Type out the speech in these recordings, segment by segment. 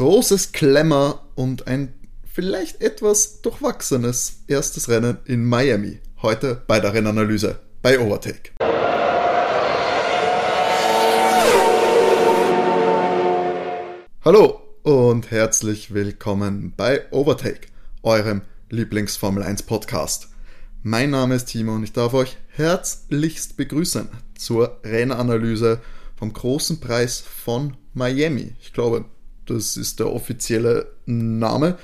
großes Klemmer und ein vielleicht etwas durchwachsenes erstes Rennen in Miami. Heute bei der Rennanalyse bei Overtake. Hallo und herzlich willkommen bei Overtake, eurem Lieblings-Formel 1 Podcast. Mein Name ist Timo und ich darf euch herzlichst begrüßen zur Rennanalyse vom großen Preis von Miami. Ich glaube, das ist der offizielle Name.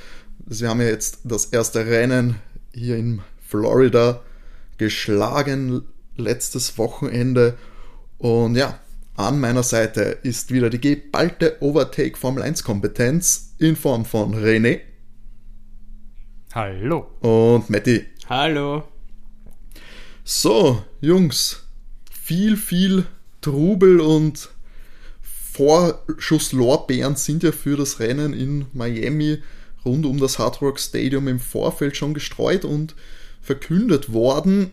Sie haben ja jetzt das erste Rennen hier in Florida geschlagen letztes Wochenende. Und ja, an meiner Seite ist wieder die geballte Overtake Formel 1 Kompetenz in Form von René. Hallo. Und Matti. Hallo. So, Jungs, viel, viel Trubel und Vorschusslorbeeren sind ja für das Rennen in Miami rund um das Hard Rock Stadium im Vorfeld schon gestreut und verkündet worden.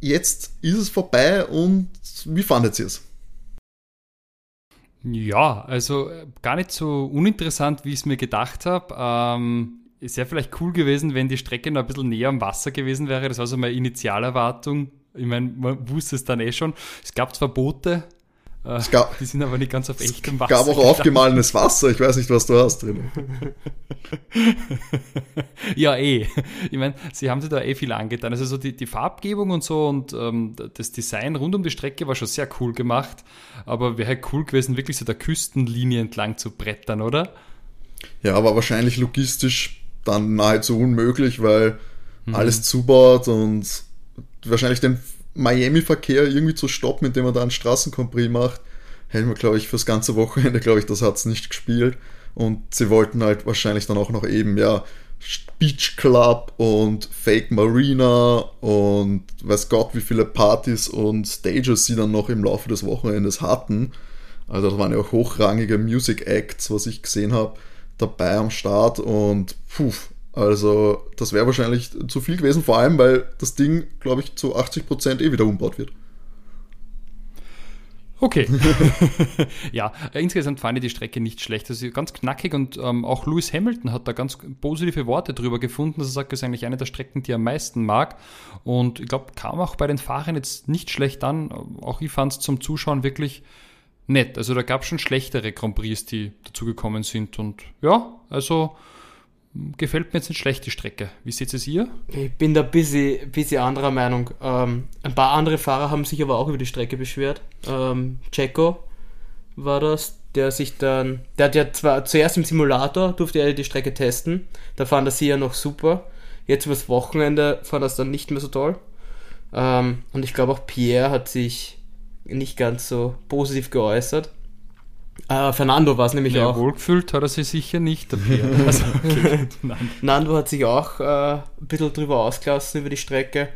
Jetzt ist es vorbei und wie fandet ihr es? Ja, also äh, gar nicht so uninteressant, wie ich es mir gedacht habe. Ähm, es wäre vielleicht cool gewesen, wenn die Strecke noch ein bisschen näher am Wasser gewesen wäre. Das war so meine Initialerwartung. Ich meine, man wusste es dann eh schon. Es gab zwar Boote, es gab, die sind aber nicht ganz auf echtem Wasser. Es gab auch aufgemahlenes Wasser. Ich weiß nicht, was du hast drin. ja, eh. Ich meine, sie haben sich da eh viel angetan. Also so die, die Farbgebung und so und ähm, das Design rund um die Strecke war schon sehr cool gemacht. Aber wäre halt cool gewesen, wirklich so der Küstenlinie entlang zu brettern, oder? Ja, aber wahrscheinlich logistisch dann nahezu unmöglich, weil mhm. alles zubaut und wahrscheinlich den Miami-Verkehr irgendwie zu stoppen, indem man da einen Straßencompris macht, hätten wir, glaube ich, fürs ganze Wochenende, glaube ich, das hat es nicht gespielt. Und sie wollten halt wahrscheinlich dann auch noch eben, ja, Beach Club und Fake Marina und weiß Gott, wie viele Partys und Stages sie dann noch im Laufe des Wochenendes hatten. Also das waren ja auch hochrangige Music Acts, was ich gesehen habe, dabei am Start und puh, also das wäre wahrscheinlich zu viel gewesen, vor allem weil das Ding, glaube ich, zu 80% eh wieder umbaut wird. Okay. ja, insgesamt fand ich die Strecke nicht schlecht. Also ganz knackig und ähm, auch Lewis Hamilton hat da ganz positive Worte drüber gefunden. dass er sagt, das ist eigentlich eine der Strecken, die er am meisten mag. Und ich glaube, kam auch bei den Fahrern jetzt nicht schlecht an. Auch ich fand es zum Zuschauen wirklich nett. Also da gab es schon schlechtere Grand Prix, die dazugekommen sind. Und ja, also gefällt mir jetzt nicht schlecht, die Strecke. Wie seht es ihr? Ich bin da ein bisschen, bisschen anderer Meinung. Ähm, ein paar andere Fahrer haben sich aber auch über die Strecke beschwert. Ähm, Checo war das, der sich dann, der hat ja zwar zuerst im Simulator, durfte er die Strecke testen, da fand er sie ja noch super. Jetzt übers Wochenende fand er es dann nicht mehr so toll. Ähm, und ich glaube auch Pierre hat sich nicht ganz so positiv geäußert. Uh, Fernando war es nämlich ja, auch. Wohlgefühlt hat er sich sicher nicht. also, okay, Nando hat sich auch uh, ein bisschen drüber ausgelassen über die Strecke.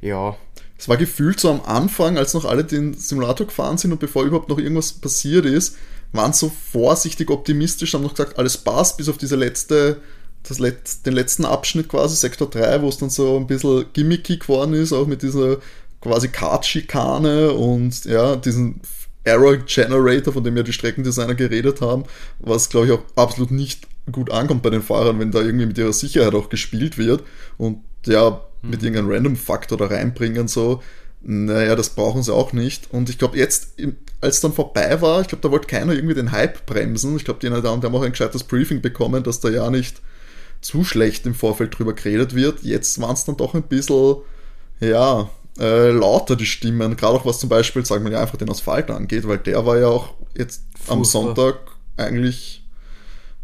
Ja. Es war gefühlt so am Anfang, als noch alle den Simulator gefahren sind und bevor überhaupt noch irgendwas passiert ist, waren so vorsichtig optimistisch, haben noch gesagt, alles passt, bis auf diese letzte, das Let den letzten Abschnitt quasi, Sektor 3, wo es dann so ein bisschen gimmicky geworden ist, auch mit dieser quasi Kart-Schikane und ja, diesen Error Generator, von dem ja die Streckendesigner geredet haben, was glaube ich auch absolut nicht gut ankommt bei den Fahrern, wenn da irgendwie mit ihrer Sicherheit auch gespielt wird und ja, mhm. mit irgendeinem Random-Faktor da reinbringen, so, naja, das brauchen sie auch nicht. Und ich glaube, jetzt, als dann vorbei war, ich glaube, da wollte keiner irgendwie den Hype bremsen. Ich glaube, die, die haben auch ein gescheites Briefing bekommen, dass da ja nicht zu schlecht im Vorfeld drüber geredet wird. Jetzt waren es dann doch ein bisschen, ja, äh, lauter die Stimmen, gerade auch was zum Beispiel, sagen wir ja einfach den Asphalt angeht, weil der war ja auch jetzt Furchtbar. am Sonntag eigentlich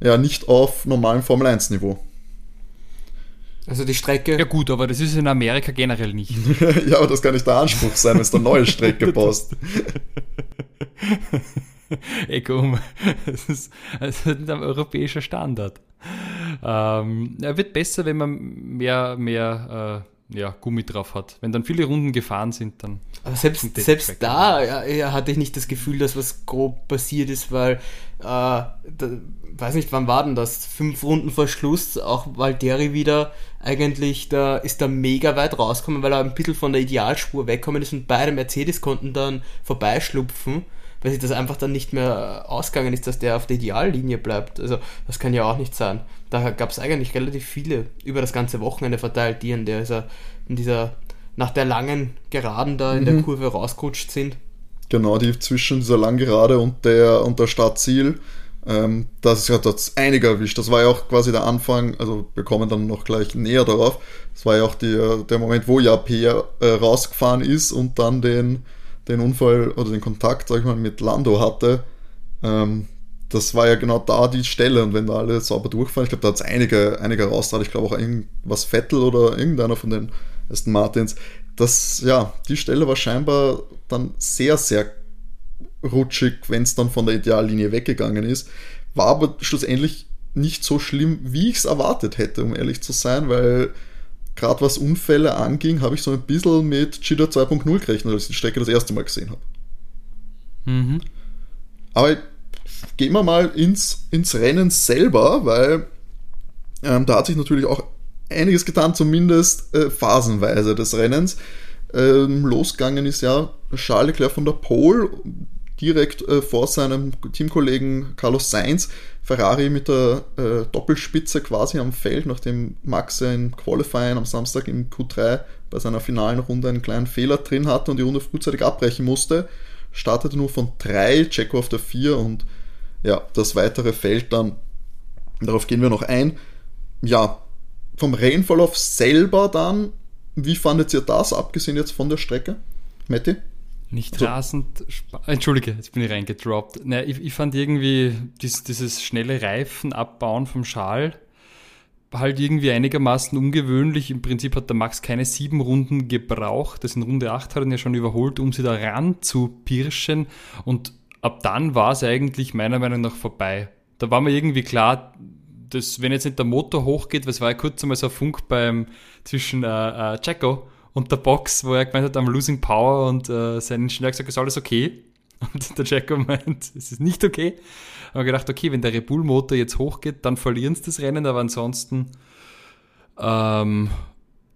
ja nicht auf normalem Formel 1 Niveau. Also die Strecke. Ja gut, aber das ist in Amerika generell nicht. ja, aber das kann nicht der Anspruch sein, wenn es eine neue Strecke passt. Ey, komm, das ist, das ist ein europäischer Standard. Ähm, er wird besser, wenn man mehr, mehr äh, ja, Gummi drauf hat. Wenn dann viele Runden gefahren sind, dann. Aber selbst, selbst da ja, hatte ich nicht das Gefühl, dass was grob passiert ist, weil, äh, da, weiß nicht, wann war denn das? Fünf Runden vor Schluss, auch Valtteri wieder eigentlich, da ist da mega weit rausgekommen, weil er ein bisschen von der Idealspur weggekommen ist und beide Mercedes konnten dann vorbeischlupfen. Weil sich das einfach dann nicht mehr ausgegangen ist, dass der auf der Ideallinie bleibt. Also das kann ja auch nicht sein. Da gab es eigentlich relativ viele über das ganze Wochenende verteilt, die in, der, in dieser, nach der langen Geraden da in mhm. der Kurve rausgerutscht sind. Genau, die zwischen dieser Langgerade und der, und der Startziel. Ähm, das hat uns einige erwischt. Das war ja auch quasi der Anfang, also wir kommen dann noch gleich näher darauf. Das war ja auch die, der Moment, wo ja Peer äh, rausgefahren ist und dann den, den Unfall oder den Kontakt, sag ich mal, mit Lando hatte. Ähm, das war ja genau da die Stelle und wenn da alle sauber durchfahren, ich glaube, da hat es einige, einige rausgetragen. Ich glaube auch irgendwas Vettel oder irgendeiner von den Aston Martins. Das, ja, die Stelle war scheinbar dann sehr, sehr rutschig, wenn es dann von der Ideallinie weggegangen ist. War aber schlussendlich nicht so schlimm, wie ich es erwartet hätte, um ehrlich zu sein, weil gerade was Unfälle anging, habe ich so ein bisschen mit Cheetah 2.0 gerechnet, als ich die Strecke das erste Mal gesehen habe. Mhm. Aber gehen wir mal ins, ins Rennen selber, weil ähm, da hat sich natürlich auch einiges getan, zumindest äh, phasenweise des Rennens. Ähm, losgegangen ist ja Charles Leclerc von der Pole, direkt äh, vor seinem Teamkollegen Carlos Sainz. Ferrari mit der äh, Doppelspitze quasi am Feld, nachdem Max im Qualifying am Samstag im Q3 bei seiner finalen Runde einen kleinen Fehler drin hatte und die Runde frühzeitig abbrechen musste. Startete nur von 3, Checo auf der 4 und ja, das weitere Feld dann, darauf gehen wir noch ein. Ja, vom Rennverlauf selber dann, wie fandet ihr das, abgesehen jetzt von der Strecke? Matti? Nicht also, rasend. Entschuldige, jetzt bin ich reingedroppt. Naja, ich, ich fand irgendwie dies, dieses schnelle Reifen abbauen vom Schal halt irgendwie einigermaßen ungewöhnlich. Im Prinzip hat der Max keine sieben Runden gebraucht. Das in Runde 8 hat er ja schon überholt, um sie da ran zu pirschen. Und ab dann war es eigentlich meiner Meinung nach vorbei. Da war mir irgendwie klar, dass wenn jetzt nicht der Motor hochgeht, was war ja kurz einmal so ein Funk beim zwischen äh, äh, Jacko und der Box, wo er gemeint hat, am Losing Power und äh, sein Ingenieur gesagt, ist alles okay. Und der Jacko meint, es ist nicht okay. Haben gedacht, okay, wenn der Red Bull Motor jetzt hochgeht, dann verlieren sie das Rennen, aber ansonsten ähm,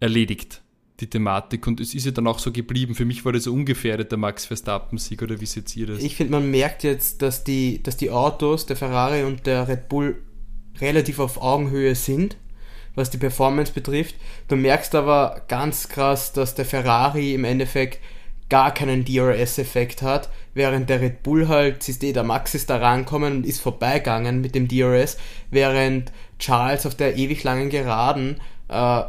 erledigt die Thematik und es ist ja dann auch so geblieben. Für mich war das so ungefährdet, der Max Verstappen-Sieg, oder wie seht ihr das? Ich finde, man merkt jetzt, dass die, dass die Autos, der Ferrari und der Red Bull relativ auf Augenhöhe sind was die Performance betrifft. Du merkst aber ganz krass, dass der Ferrari im Endeffekt gar keinen DRS-Effekt hat, während der Red Bull halt, siehst du, der Max ist da rankommen und ist vorbeigegangen mit dem DRS, während Charles auf der ewig langen Geraden äh,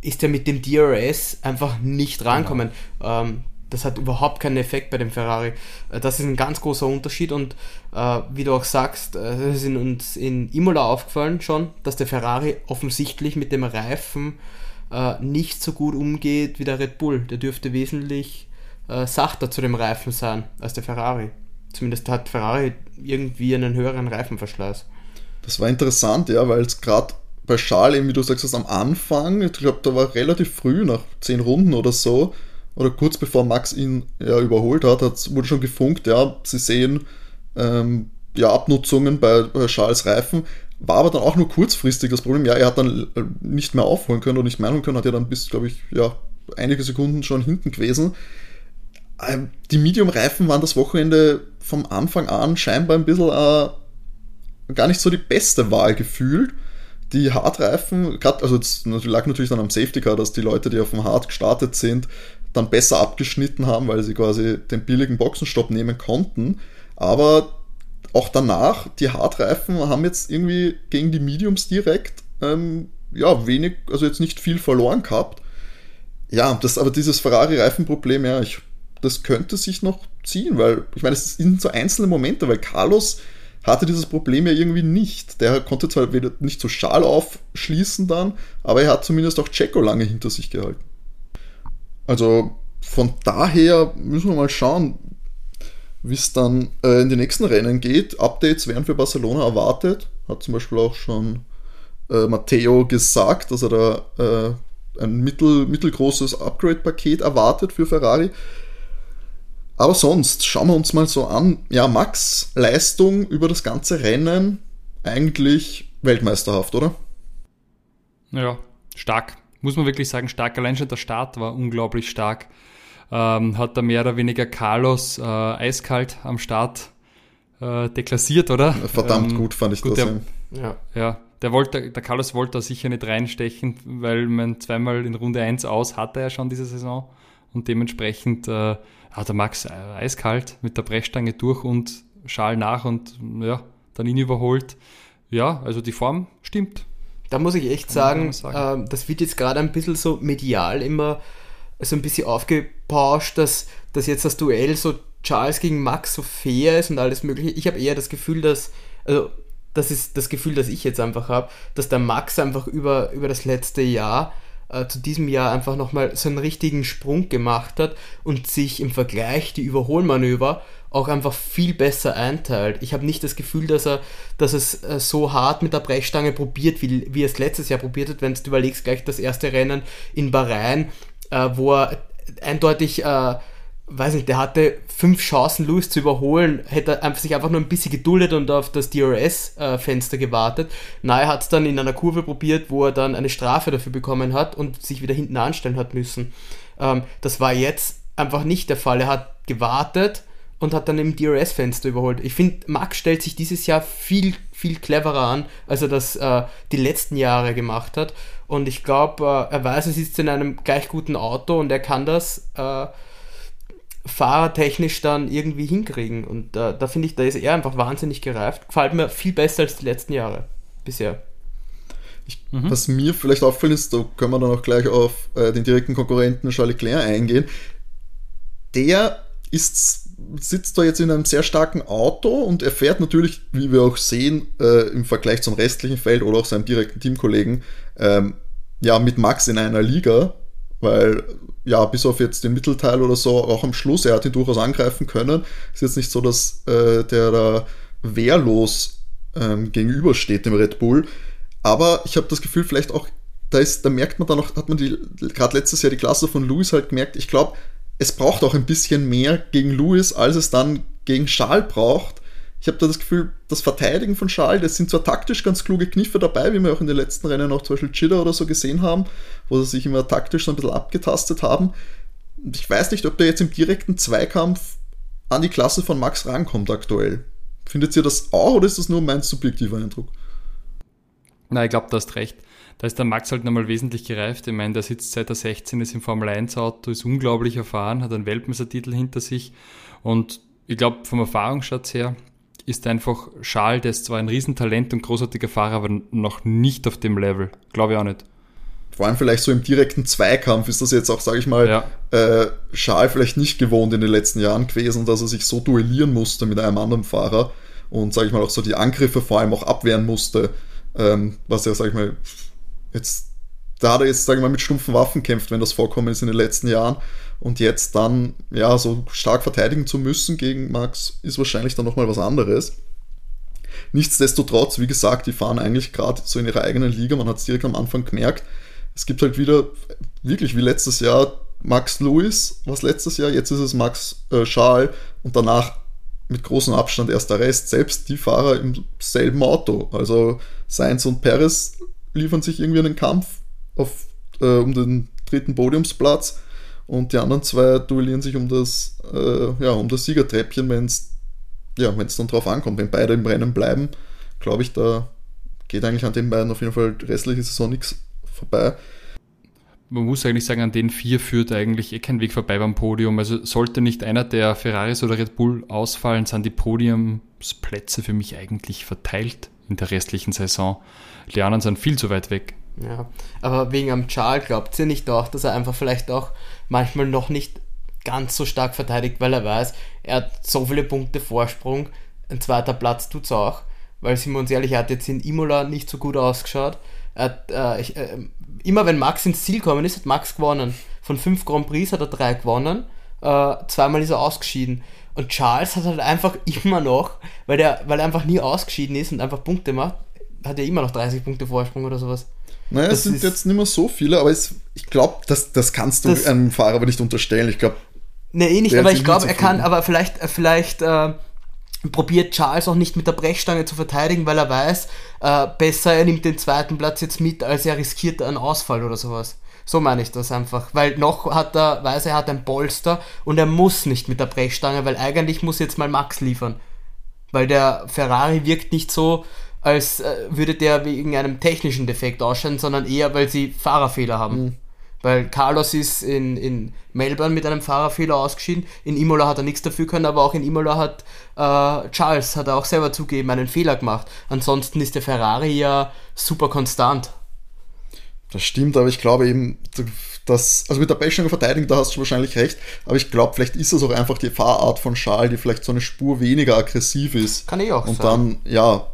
ist er mit dem DRS einfach nicht rankommen. Genau. Ähm, das hat überhaupt keinen Effekt bei dem Ferrari. Äh, das ist ein ganz großer Unterschied und äh, wie du auch sagst, äh, es ist uns in Imola aufgefallen schon, dass der Ferrari offensichtlich mit dem Reifen äh, nicht so gut umgeht wie der Red Bull. Der dürfte wesentlich äh, sachter zu dem Reifen sein als der Ferrari. Zumindest hat Ferrari irgendwie einen höheren Reifenverschleiß. Das war interessant, ja, weil es gerade bei Charles, wie du sagst, am Anfang, ich glaube, da war relativ früh, nach zehn Runden oder so, oder kurz bevor Max ihn ja, überholt hat, hat wurde schon gefunkt, ja, sie sehen ähm, ja, Abnutzungen bei, Charles Reifen, war aber dann auch nur kurzfristig das Problem. Ja, er hat dann äh, nicht mehr aufholen können oder nicht mehr holen können, hat ja dann bis, glaube ich, ja, einige Sekunden schon hinten gewesen. Ähm, die Medium-Reifen waren das Wochenende vom Anfang an scheinbar ein bisschen äh, gar nicht so die beste Wahl gefühlt. Die Hardreifen, also das lag natürlich dann am Safety Car, dass die Leute, die auf dem Hard gestartet sind, dann besser abgeschnitten haben, weil sie quasi den billigen Boxenstopp nehmen konnten. Aber auch danach, die Hartreifen haben jetzt irgendwie gegen die Mediums direkt ähm, ja, wenig, also jetzt nicht viel verloren gehabt. Ja, das, aber dieses Ferrari-Reifenproblem, ja, ich, das könnte sich noch ziehen, weil ich meine, es sind so einzelne Momente, weil Carlos hatte dieses Problem ja irgendwie nicht. Der konnte zwar nicht so schal aufschließen dann, aber er hat zumindest auch Checo lange hinter sich gehalten. Also von daher müssen wir mal schauen, wie es dann äh, in die nächsten Rennen geht. Updates werden für Barcelona erwartet. Hat zum Beispiel auch schon äh, Matteo gesagt, dass er da äh, ein mittel, mittelgroßes Upgrade-Paket erwartet für Ferrari. Aber sonst schauen wir uns mal so an. Ja, Max, Leistung über das ganze Rennen eigentlich weltmeisterhaft, oder? Ja, stark muss man wirklich sagen, stark. Allein schon der Start war unglaublich stark. ähm, hat er mehr oder weniger Carlos äh, eiskalt am Start äh, deklassiert, oder? Verdammt ähm, gut fand ich gut, das. Der, ja. ja, der, wollte, der Carlos wollte da sicher nicht reinstechen, weil man zweimal in Runde 1 aus hatte er schon diese Saison und dementsprechend äh, hat der Max eiskalt mit der Brechstange durch und Schal nach und ja, dann ihn überholt. Ja, also die Form stimmt. Da muss ich echt sagen, sagen. Äh, das wird jetzt gerade ein bisschen so medial immer so ein bisschen aufgepauscht, dass, dass jetzt das Duell so Charles gegen Max so fair ist und alles mögliche. Ich habe eher das Gefühl, dass, also das ist das Gefühl, das ich jetzt einfach habe, dass der Max einfach über, über das letzte Jahr äh, zu diesem Jahr einfach nochmal so einen richtigen Sprung gemacht hat und sich im Vergleich die Überholmanöver auch einfach viel besser einteilt. Ich habe nicht das Gefühl, dass er, dass es äh, so hart mit der Brechstange probiert, wie, wie er es letztes Jahr probiert hat, wenn du überlegst, gleich das erste Rennen in Bahrain, äh, wo er eindeutig äh, weiß nicht, der hatte fünf Chancen, Lewis zu überholen, hätte einfach sich einfach nur ein bisschen geduldet und auf das DRS-Fenster gewartet. Nahe hat es dann in einer Kurve probiert, wo er dann eine Strafe dafür bekommen hat und sich wieder hinten anstellen hat müssen. Ähm, das war jetzt einfach nicht der Fall. Er hat gewartet und hat dann im DRS-Fenster überholt. Ich finde, Max stellt sich dieses Jahr viel, viel cleverer an, als er das äh, die letzten Jahre gemacht hat. Und ich glaube, äh, er weiß, er sitzt in einem gleich guten Auto und er kann das. Äh, fahrertechnisch dann irgendwie hinkriegen. Und äh, da finde ich, da ist er einfach wahnsinnig gereift. Gefällt mir viel besser als die letzten Jahre bisher. Ich, mhm. Was mir vielleicht auffällt, ist, da können wir dann auch gleich auf äh, den direkten Konkurrenten Charles Leclerc eingehen. Der ist, sitzt da jetzt in einem sehr starken Auto und er fährt natürlich, wie wir auch sehen, äh, im Vergleich zum restlichen Feld oder auch seinem direkten Teamkollegen, ähm, ja, mit Max in einer Liga, weil ja, bis auf jetzt den Mittelteil oder so, auch am Schluss, er hat ihn durchaus angreifen können. Ist jetzt nicht so, dass äh, der da wehrlos ähm, gegenübersteht dem Red Bull. Aber ich habe das Gefühl, vielleicht auch, da, ist, da merkt man dann noch, hat man die, gerade letztes Jahr die Klasse von Lewis halt gemerkt, ich glaube, es braucht auch ein bisschen mehr gegen Lewis, als es dann gegen Charles braucht. Ich habe da das Gefühl, das Verteidigen von Charles, das sind zwar taktisch ganz kluge Kniffe dabei, wie wir auch in den letzten Rennen auch zum Beispiel Chiller oder so gesehen haben, wo sie sich immer taktisch so ein bisschen abgetastet haben. Ich weiß nicht, ob der jetzt im direkten Zweikampf an die Klasse von Max rankommt aktuell. Findet ihr das auch oder ist das nur mein subjektiver Eindruck? Na, ich glaube, du hast recht. Da ist der Max halt nochmal wesentlich gereift. Ich meine, der sitzt seit er 16 ist im Formel 1 Auto, ist unglaublich erfahren, hat einen Weltmeistertitel hinter sich und ich glaube, vom Erfahrungsschatz her ist einfach Schal, der ist zwar ein Riesentalent und großartiger Fahrer, aber noch nicht auf dem Level. Glaube ich auch nicht. Vor allem vielleicht so im direkten Zweikampf ist das jetzt auch, sage ich mal, ja. äh, Schal vielleicht nicht gewohnt in den letzten Jahren gewesen, dass er sich so duellieren musste mit einem anderen Fahrer und, sage ich mal, auch so die Angriffe vor allem auch abwehren musste, ähm, was er, sage ich mal, jetzt, da hat er jetzt, sage ich mal, mit stumpfen Waffen kämpft, wenn das vorkommen ist in den letzten Jahren. Und jetzt dann, ja, so stark verteidigen zu müssen gegen Max ist wahrscheinlich dann nochmal was anderes. Nichtsdestotrotz, wie gesagt, die fahren eigentlich gerade so in ihrer eigenen Liga. Man hat es direkt am Anfang gemerkt. Es gibt halt wieder, wirklich wie letztes Jahr, Max Lewis, was letztes Jahr, jetzt ist es Max äh, Schal und danach mit großem Abstand erst der Rest, selbst die Fahrer im selben Auto. Also Sainz und Perez liefern sich irgendwie einen Kampf auf, äh, um den dritten Podiumsplatz und die anderen zwei duellieren sich um das, äh, ja, um das Siegertreppchen, wenn es ja, dann drauf ankommt. Wenn beide im Rennen bleiben, glaube ich, da geht eigentlich an den beiden auf jeden Fall restliche Saison nichts vorbei. Man muss eigentlich sagen, an den vier führt eigentlich eh kein Weg vorbei beim Podium. Also sollte nicht einer der Ferraris oder Red Bull ausfallen, sind die Podiumsplätze für mich eigentlich verteilt in der restlichen Saison. Die anderen sind viel zu weit weg. Ja, aber wegen am Charles glaubt ihr nicht auch, dass er einfach vielleicht auch manchmal noch nicht ganz so stark verteidigt, weil er weiß, er hat so viele Punkte Vorsprung. Ein zweiter Platz tut es auch, weil sind wir uns ehrlich, er hat jetzt in Imola nicht so gut ausgeschaut. Hat, äh, ich, äh, immer wenn Max ins Ziel gekommen ist, hat Max gewonnen. Von fünf Grand Prix hat er drei gewonnen. Äh, zweimal ist er ausgeschieden. Und Charles hat halt einfach immer noch, weil, der, weil er einfach nie ausgeschieden ist und einfach Punkte macht, hat er immer noch 30 Punkte Vorsprung oder sowas. Naja, es sind jetzt nicht mehr so viele, aber es, ich glaube, das, das kannst du das, einem Fahrer aber nicht unterstellen. Ich glaube. Nee, eh nicht, aber ich glaube, er kann, aber vielleicht, äh, vielleicht äh, probiert Charles auch nicht mit der Brechstange zu verteidigen, weil er weiß, äh, besser er nimmt den zweiten Platz jetzt mit, als er riskiert einen Ausfall oder sowas. So meine ich das einfach. Weil noch hat er, weiß er, er hat ein Polster und er muss nicht mit der Brechstange, weil eigentlich muss jetzt mal Max liefern. Weil der Ferrari wirkt nicht so, als äh, würde der wegen einem technischen Defekt ausschauen, sondern eher, weil sie Fahrerfehler haben. Mhm. Weil Carlos ist in, in Melbourne mit einem Fahrerfehler ausgeschieden. In Imola hat er nichts dafür können, aber auch in Imola hat äh, Charles, hat er auch selber zugeben, einen Fehler gemacht. Ansonsten ist der Ferrari ja super konstant. Das stimmt, aber ich glaube eben, dass, also mit der Bashing verteidigen, da hast du wahrscheinlich recht, aber ich glaube, vielleicht ist es auch einfach die Fahrart von Charles, die vielleicht so eine Spur weniger aggressiv ist. Kann ich auch Und sagen. dann, ja,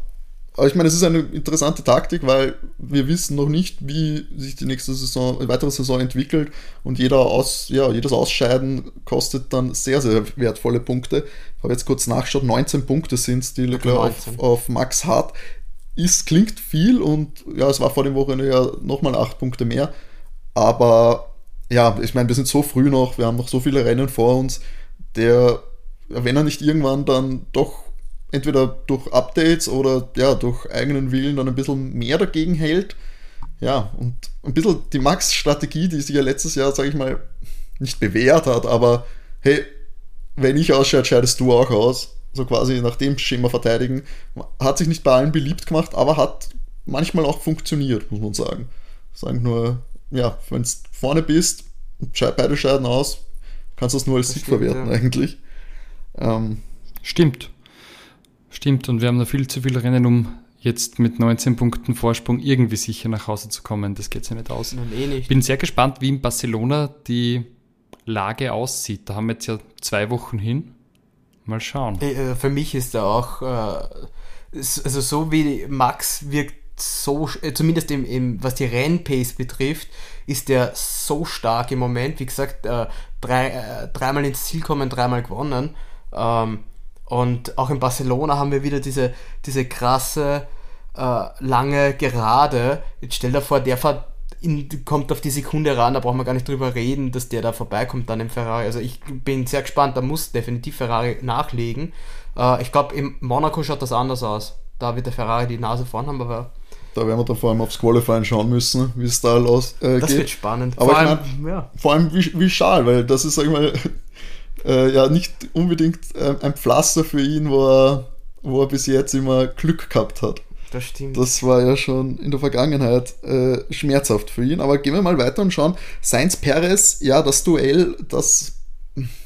aber ich meine, es ist eine interessante Taktik, weil wir wissen noch nicht, wie sich die nächste Saison, die weitere Saison entwickelt und jeder Aus, ja, jedes Ausscheiden kostet dann sehr, sehr wertvolle Punkte. Ich habe jetzt kurz nachgeschaut, 19 Punkte sind es, die Leclerc auf, auf, Max hat. Ist, klingt viel und ja, es war vor dem Wochenende ja nochmal 8 Punkte mehr. Aber ja, ich meine, wir sind so früh noch, wir haben noch so viele Rennen vor uns. Der, wenn er nicht irgendwann dann doch entweder durch Updates oder ja, durch eigenen Willen dann ein bisschen mehr dagegen hält. Ja, und ein bisschen die Max-Strategie, die sich ja letztes Jahr, sage ich mal, nicht bewährt hat, aber hey, wenn ich ausscheide, scheidest du auch aus. So quasi nach dem Schema verteidigen. Hat sich nicht bei allen beliebt gemacht, aber hat manchmal auch funktioniert, muss man sagen. Sagen nur, ja, wenn du vorne bist und beide scheiden aus, kannst du das nur als Sieg verwerten ja. eigentlich. Ähm, stimmt. Stimmt, und wir haben noch viel zu viele Rennen, um jetzt mit 19 Punkten Vorsprung irgendwie sicher nach Hause zu kommen. Das geht ja nicht aus. Nein, eh nicht. Bin sehr gespannt, wie in Barcelona die Lage aussieht. Da haben wir jetzt ja zwei Wochen hin. Mal schauen. Äh, für mich ist da auch, äh, also so wie Max wirkt so, äh, zumindest im, im, was die Rennpace betrifft, ist der so stark im Moment. Wie gesagt, drei, dreimal ins Ziel kommen, dreimal gewonnen. Ähm, und auch in Barcelona haben wir wieder diese, diese krasse, äh, lange Gerade. Jetzt stell dir vor, der fährt in, kommt auf die Sekunde ran, da brauchen wir gar nicht drüber reden, dass der da vorbeikommt dann im Ferrari. Also ich bin sehr gespannt, da muss definitiv Ferrari nachlegen. Äh, ich glaube, im Monaco schaut das anders aus. Da wird der Ferrari die Nase vorn haben, aber da werden wir dann vor allem aufs Qualifying schauen müssen, wie es da los äh, das geht. Das wird spannend. Aber vor allem, ich mein, ja. vor allem wie, wie schal, weil das ist, sag ich mal, äh, ja nicht unbedingt äh, ein Pflaster für ihn, wo er, wo er bis jetzt immer Glück gehabt hat. Das stimmt. Das war ja schon in der Vergangenheit äh, schmerzhaft für ihn. Aber gehen wir mal weiter und schauen. Sainz Perez, ja, das Duell, das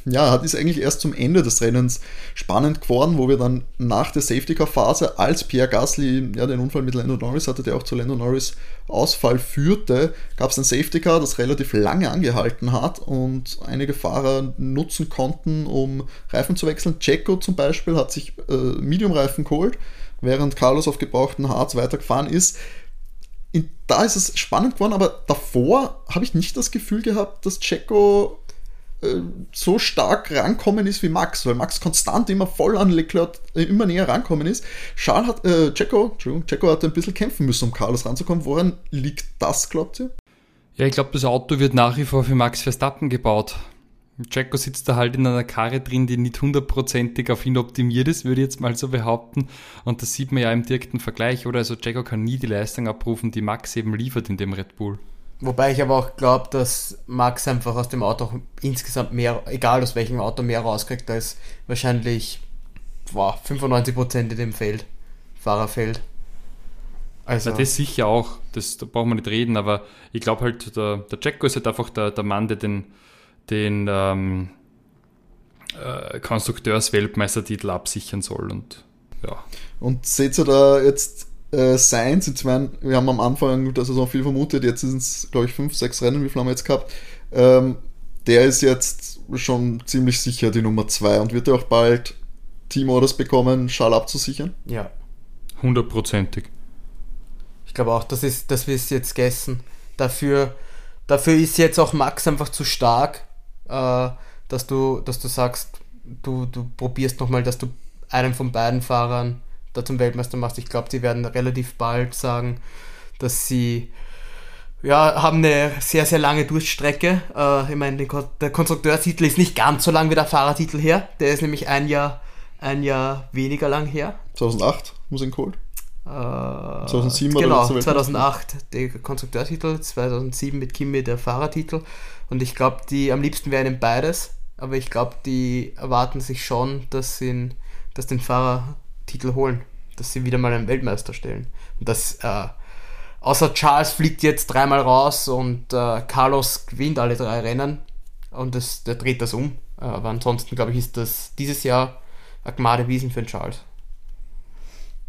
ja, ist eigentlich erst zum Ende des Rennens spannend geworden, wo wir dann nach der Safety-Car-Phase, als Pierre Gasly ja, den Unfall mit Lando Norris hatte, der auch zu Lando Norris Ausfall führte, gab es ein Safety-Car, das relativ lange angehalten hat und einige Fahrer nutzen konnten, um Reifen zu wechseln. Checo zum Beispiel hat sich äh, Medium-Reifen geholt, während Carlos auf gebrauchten Harz weitergefahren ist. In, da ist es spannend geworden, aber davor habe ich nicht das Gefühl gehabt, dass Checo äh, so stark rankommen ist wie Max, weil Max konstant immer voll an Leclerc äh, immer näher rankommen ist. Charles hat, äh, Checo, Checo hat ein bisschen kämpfen müssen, um Carlos ranzukommen. Woran liegt das, glaubt ihr? Ja, ich glaube, das Auto wird nach wie vor für Max Verstappen gebaut. Checo sitzt da halt in einer Karre drin, die nicht hundertprozentig auf ihn optimiert ist, würde ich jetzt mal so behaupten. Und das sieht man ja im direkten Vergleich, oder? Also Checo kann nie die Leistung abrufen, die Max eben liefert in dem Red Bull. Wobei ich aber auch glaube, dass Max einfach aus dem Auto insgesamt mehr, egal aus welchem Auto, mehr rauskriegt als wahrscheinlich wow, 95% in dem Feld, Fahrerfeld. Also. Ja, das sicher auch, das, da brauchen wir nicht reden, aber ich glaube halt, der, der Jacko ist halt einfach der, der Mann, der den, den ähm, äh, Konstrukteursweltmeistertitel absichern soll und ja. Und seht ihr da jetzt äh, Sainz, jetzt mein, wir haben am Anfang der Saison viel vermutet, jetzt sind es, glaube ich, fünf, sechs Rennen, wie viel haben wir jetzt gehabt? Ähm, der ist jetzt schon ziemlich sicher die Nummer zwei und wird er auch bald Team-Orders bekommen, Schall abzusichern? Ja. Hundertprozentig. Ich glaube auch, das ist, das ist jetzt gegessen. Dafür, dafür ist jetzt auch Max einfach zu stark, äh, dass du, dass du sagst, du, du probierst nochmal, dass du einen von beiden Fahrern da zum Weltmeister machst. Ich glaube, sie werden relativ bald sagen, dass sie ja, haben eine sehr, sehr lange Durststrecke. Äh, ich meine, der Konstrukteurtitel ist nicht ganz so lang wie der Fahrertitel her. Der ist nämlich ein Jahr, ein Jahr weniger lang her. 2008 muss ihn geholt. 2007 war genau, der 2008 der Konstrukteurtitel, 2007 mit Kimi der Fahrertitel. Und ich glaube, die am liebsten wären ihnen beides, aber ich glaube, die erwarten sich schon, dass sie dass den Fahrertitel holen, dass sie wieder mal einen Weltmeister stellen. Und das, äh, außer Charles fliegt jetzt dreimal raus und äh, Carlos gewinnt alle drei Rennen und das, der dreht das um. Aber ansonsten, glaube ich, ist das dieses Jahr eine Gmade Wiesen für den Charles.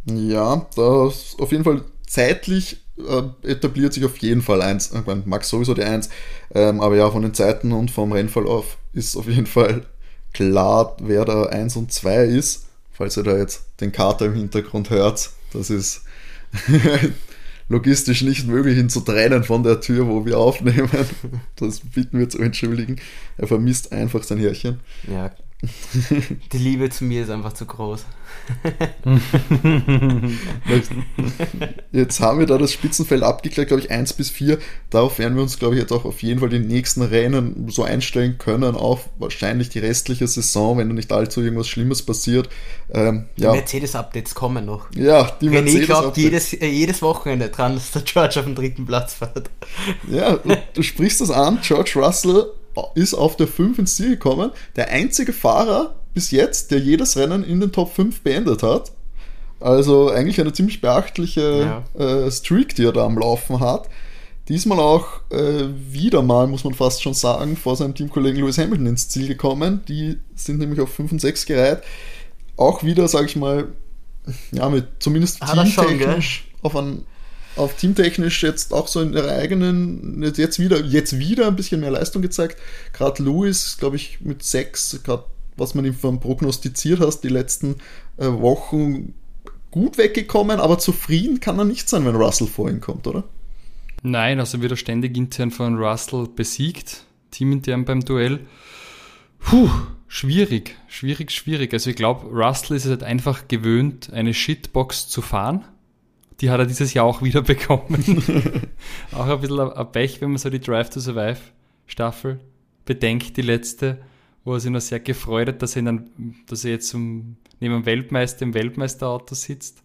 Ja, das auf jeden Fall zeitlich äh, etabliert sich auf jeden Fall eins. Ich meine, Max sowieso die Eins, ähm, aber ja, von den Zeiten und vom Rennverlauf ist auf jeden Fall klar, wer da Eins und Zwei ist. Falls ihr da jetzt den Kater im Hintergrund hört, das ist logistisch nicht möglich, ihn zu trennen von der Tür, wo wir aufnehmen. Das bitten wir zu entschuldigen. Er vermisst einfach sein Härchen. Ja, die Liebe zu mir ist einfach zu groß. jetzt haben wir da das Spitzenfeld abgeklärt, glaube ich, 1 bis 4. Darauf werden wir uns, glaube ich, jetzt auch auf jeden Fall die nächsten Rennen so einstellen können, auch wahrscheinlich die restliche Saison, wenn da nicht allzu irgendwas Schlimmes passiert. Ähm, die ja. Mercedes-Updates kommen noch. Ja, die Mercedes René glaubt jedes, äh, jedes Wochenende dran, dass der George auf dem dritten Platz fährt. Ja, du sprichst das an, George Russell ist auf der 5 ins Ziel gekommen. Der einzige Fahrer bis jetzt, der jedes Rennen in den Top 5 beendet hat. Also eigentlich eine ziemlich beachtliche ja. äh, Streak, die er da am Laufen hat. Diesmal auch äh, wieder mal, muss man fast schon sagen, vor seinem Teamkollegen Lewis Hamilton ins Ziel gekommen. Die sind nämlich auf 5 und 6 gereiht. Auch wieder, sage ich mal, ja, mit zumindest teamtechnisch auf auf teamtechnisch jetzt auch so in ihrer eigenen, jetzt wieder, jetzt wieder ein bisschen mehr Leistung gezeigt. Gerade Lewis, glaube ich, mit sechs, gerade was man ihm von prognostiziert hast, die letzten äh, Wochen gut weggekommen, aber zufrieden kann er nicht sein, wenn Russell vor ihm kommt, oder? Nein, also wird er ständig intern von Russell besiegt, teamintern beim Duell. Puh, schwierig, schwierig, schwierig. Also ich glaube, Russell ist es halt einfach gewöhnt, eine Shitbox zu fahren die hat er dieses Jahr auch wieder bekommen. auch ein bisschen ein Pech, wenn man so die Drive to Survive Staffel bedenkt, die letzte, wo er sich noch sehr gefreut hat, dass er, dann, dass er jetzt um, neben dem Weltmeister im Weltmeisterauto sitzt.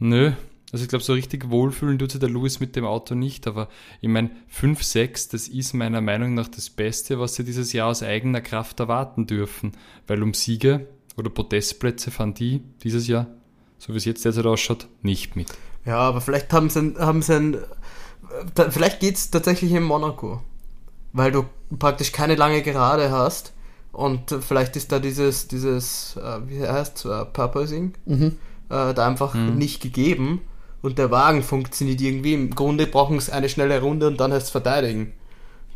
Nö, also ich glaube, so richtig wohlfühlen tut sich der Lewis mit dem Auto nicht, aber ich meine, 5, 6, das ist meiner Meinung nach das Beste, was sie dieses Jahr aus eigener Kraft erwarten dürfen, weil um Siege oder Podestplätze fahren die dieses Jahr so wie es jetzt derzeit ausschaut, nicht mit. Ja, aber vielleicht haben sie, ein, haben sie ein, vielleicht geht es tatsächlich in Monaco, weil du praktisch keine lange Gerade hast und vielleicht ist da dieses, dieses äh, wie heißt es, äh, Purposing, mhm. äh, da einfach mhm. nicht gegeben und der Wagen funktioniert irgendwie. Im Grunde brauchen sie eine schnelle Runde und dann heißt es verteidigen.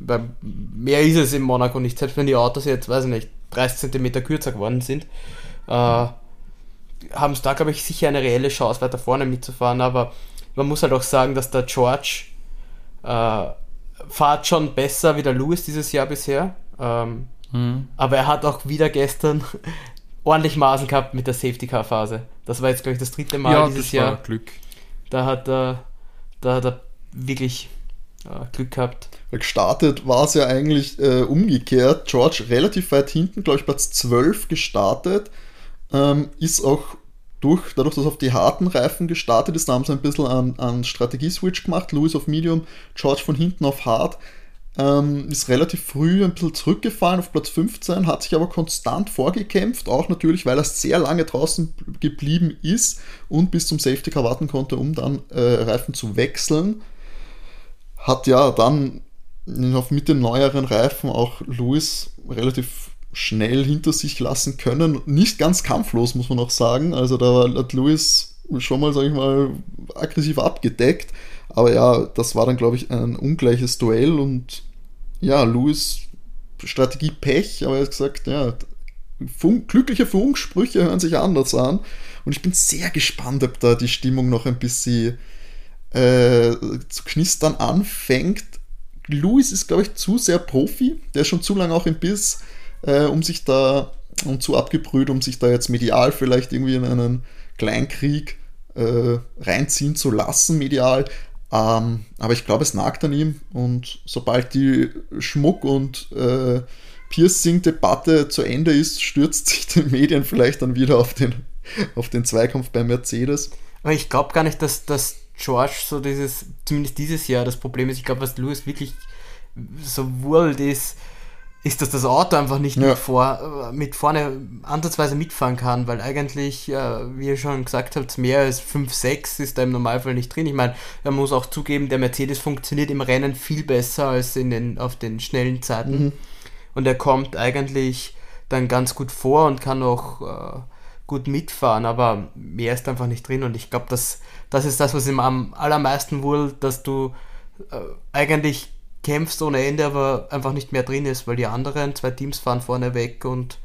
Weil mehr ist es in Monaco nicht, selbst wenn die Autos jetzt, weiß ich nicht, 30 cm kürzer geworden sind. Äh, haben es da, glaube ich, sicher eine reelle Chance, weiter vorne mitzufahren. Aber man muss halt auch sagen, dass der George äh, fahrt schon besser wie der Lewis dieses Jahr bisher. Ähm, mhm. Aber er hat auch wieder gestern ordentlich Maßen gehabt mit der Safety-Car-Phase. Das war jetzt, glaube ich, das dritte Mal ja, dieses das Jahr. War Glück. Da hat er, da hat er wirklich äh, Glück gehabt. Gestartet war es ja eigentlich äh, umgekehrt. George relativ weit hinten, glaube ich, Platz 12 gestartet ähm, ist auch durch, dadurch, dass auf die harten Reifen gestartet ist, da haben sie ein bisschen an, an Strategie-Switch gemacht. Lewis auf Medium, George von hinten auf hart. Ähm, ist relativ früh ein bisschen zurückgefallen auf Platz 15, hat sich aber konstant vorgekämpft, auch natürlich, weil er sehr lange draußen geblieben ist und bis zum Safety Car warten konnte, um dann äh, Reifen zu wechseln. Hat ja dann auf mit den neueren Reifen auch Lewis relativ schnell hinter sich lassen können. Nicht ganz kampflos, muss man auch sagen. Also da hat Lewis schon mal, sage ich mal, aggressiv abgedeckt. Aber ja, das war dann, glaube ich, ein ungleiches Duell und ja, Lewis Strategie Pech, aber er hat gesagt, ja, Funk, glückliche Funksprüche hören sich anders an. Und ich bin sehr gespannt, ob da die Stimmung noch ein bisschen äh, zu knistern anfängt. Lewis ist, glaube ich, zu sehr Profi. Der ist schon zu lange auch im Biss äh, um sich da und zu abgebrüht, um sich da jetzt medial vielleicht irgendwie in einen Kleinkrieg äh, reinziehen zu lassen, medial. Ähm, aber ich glaube, es nagt an ihm und sobald die Schmuck- und äh, Piercing-Debatte zu Ende ist, stürzt sich den Medien vielleicht dann wieder auf den, auf den Zweikampf bei Mercedes. Aber ich glaube gar nicht, dass, dass George so dieses, zumindest dieses Jahr, das Problem ist. Ich glaube, was Lewis wirklich so wurlt ist, ist, dass das Auto einfach nicht Ja. mit, vor, mit vorne ansatzweise mitfahren kann, weil eigentlich, äh, wie ihr schon gesagt habt, mehr als 5, 6 ist da im Normalfall nicht drin. Ich meine, man muss auch zugeben, der Mercedes funktioniert im Rennen viel besser als in den, auf den schnellen Zeiten. Und er kommt eigentlich dann ganz gut vor und kann auch äh, gut mitfahren, aber mehr ist einfach nicht drin. Und ich glaube, das, das ist das, was ihm am allermeisten wohl, dass du äh, eigentlich kämpfst ohne Ende, aber einfach nicht mehr drin ist, weil die anderen zwei Teams fahren vorne weg und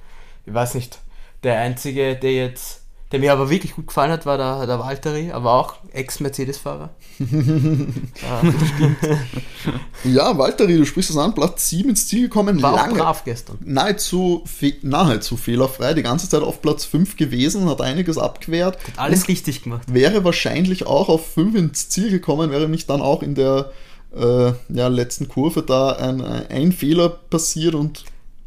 ich weiß nicht, der einzige, der jetzt, der mir aber wirklich gut gefallen hat, war der, der Valtteri, aber auch Ex-Mercedes-Fahrer. Ja, Valtteri, du sprichst es an, Platz 7 ins Ziel gekommen, War auch lange, brav gestern. nahezu, fe nahezu fehlerfrei, die ganze Zeit auf Platz 5 gewesen, hat einiges abgewehrt. Alles richtig gemacht. wäre wahrscheinlich auch auf 5 ins Ziel gekommen, wäre nicht dann auch in der äh, ja, letzten Kurve da ein, ein Fehler passiert und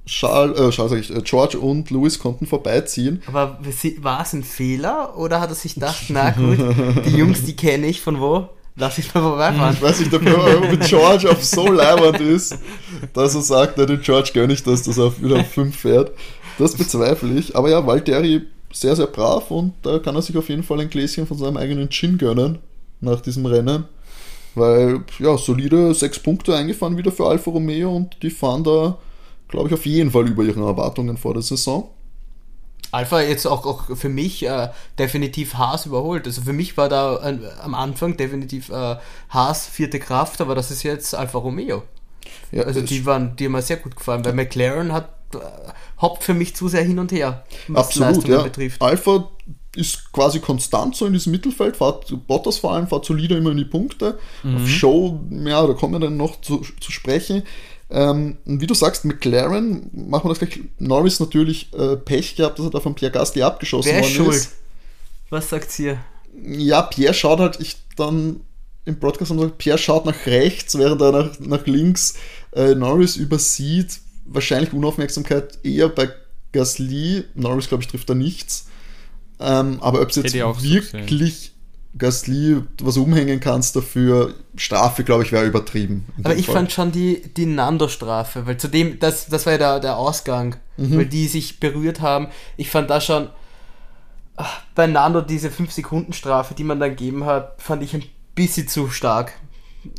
Charles, äh, Charles ich, äh, George und Lewis konnten vorbeiziehen. Aber war es ein Fehler oder hat er sich gedacht, na gut, die Jungs, die kenne ich von wo? Lass ich mal vorbeifahren. Ich weiß nicht, ob George auf so leibend ist, dass er sagt, na, den George gönne ich das, dass er auf- wieder auf 5 fährt. Das bezweifle ich. Aber ja, Valtteri sehr, sehr brav und da kann er sich auf jeden Fall ein Gläschen von seinem eigenen Gin gönnen nach diesem Rennen. Weil, ja, solide sechs Punkte eingefahren wieder für Alfa Romeo und die fahren da, glaube ich, auf jeden Fall über ihren Erwartungen vor der Saison. Alpha jetzt auch, auch für mich äh, definitiv Haas überholt. Also für mich war da äh, am Anfang definitiv äh, Haas vierte Kraft, aber das ist jetzt Alfa Romeo. Ja, Also die waren, die haben mir sehr gut gefallen, weil McLaren hat äh, hoppt für mich zu sehr hin und her, was Absolut, Leistungen ja. betrifft. Alpha ist quasi konstant so in diesem Mittelfeld, fahrt Bottas vor allem, fahrt solide immer in die Punkte. Auf Show, ja, da kommen wir dann noch zu, zu sprechen. Ähm, und wie du sagst, McLaren, machen wir das gleich. Norris natürlich äh, Pech gehabt, dass er da von Pierre Gasly abgeschossen Wer worden ist schuld? ist. Was sagt's ihr? Ja, Pierre schaut halt, ich dann im Broadcast haben gesagt, Pierre schaut nach rechts, während er nach, nach links äh, Norris übersieht. Wahrscheinlich Unaufmerksamkeit eher bei Gasly. Norris, glaube ich, trifft da nichts. Ähm, aber ob es jetzt auch wirklich Gasly was umhängen kannst dafür, Strafe, glaube ich, wäre übertrieben. Aber ich Fall. fand schon die, die Nando-Strafe, weil zudem, das, das war ja der, der Ausgang, Mhm. weil die sich berührt haben. Ich fand da schon ah, bei Nando diese 5-Sekunden-Strafe, die man dann gegeben hat, fand ich ein bisschen zu stark.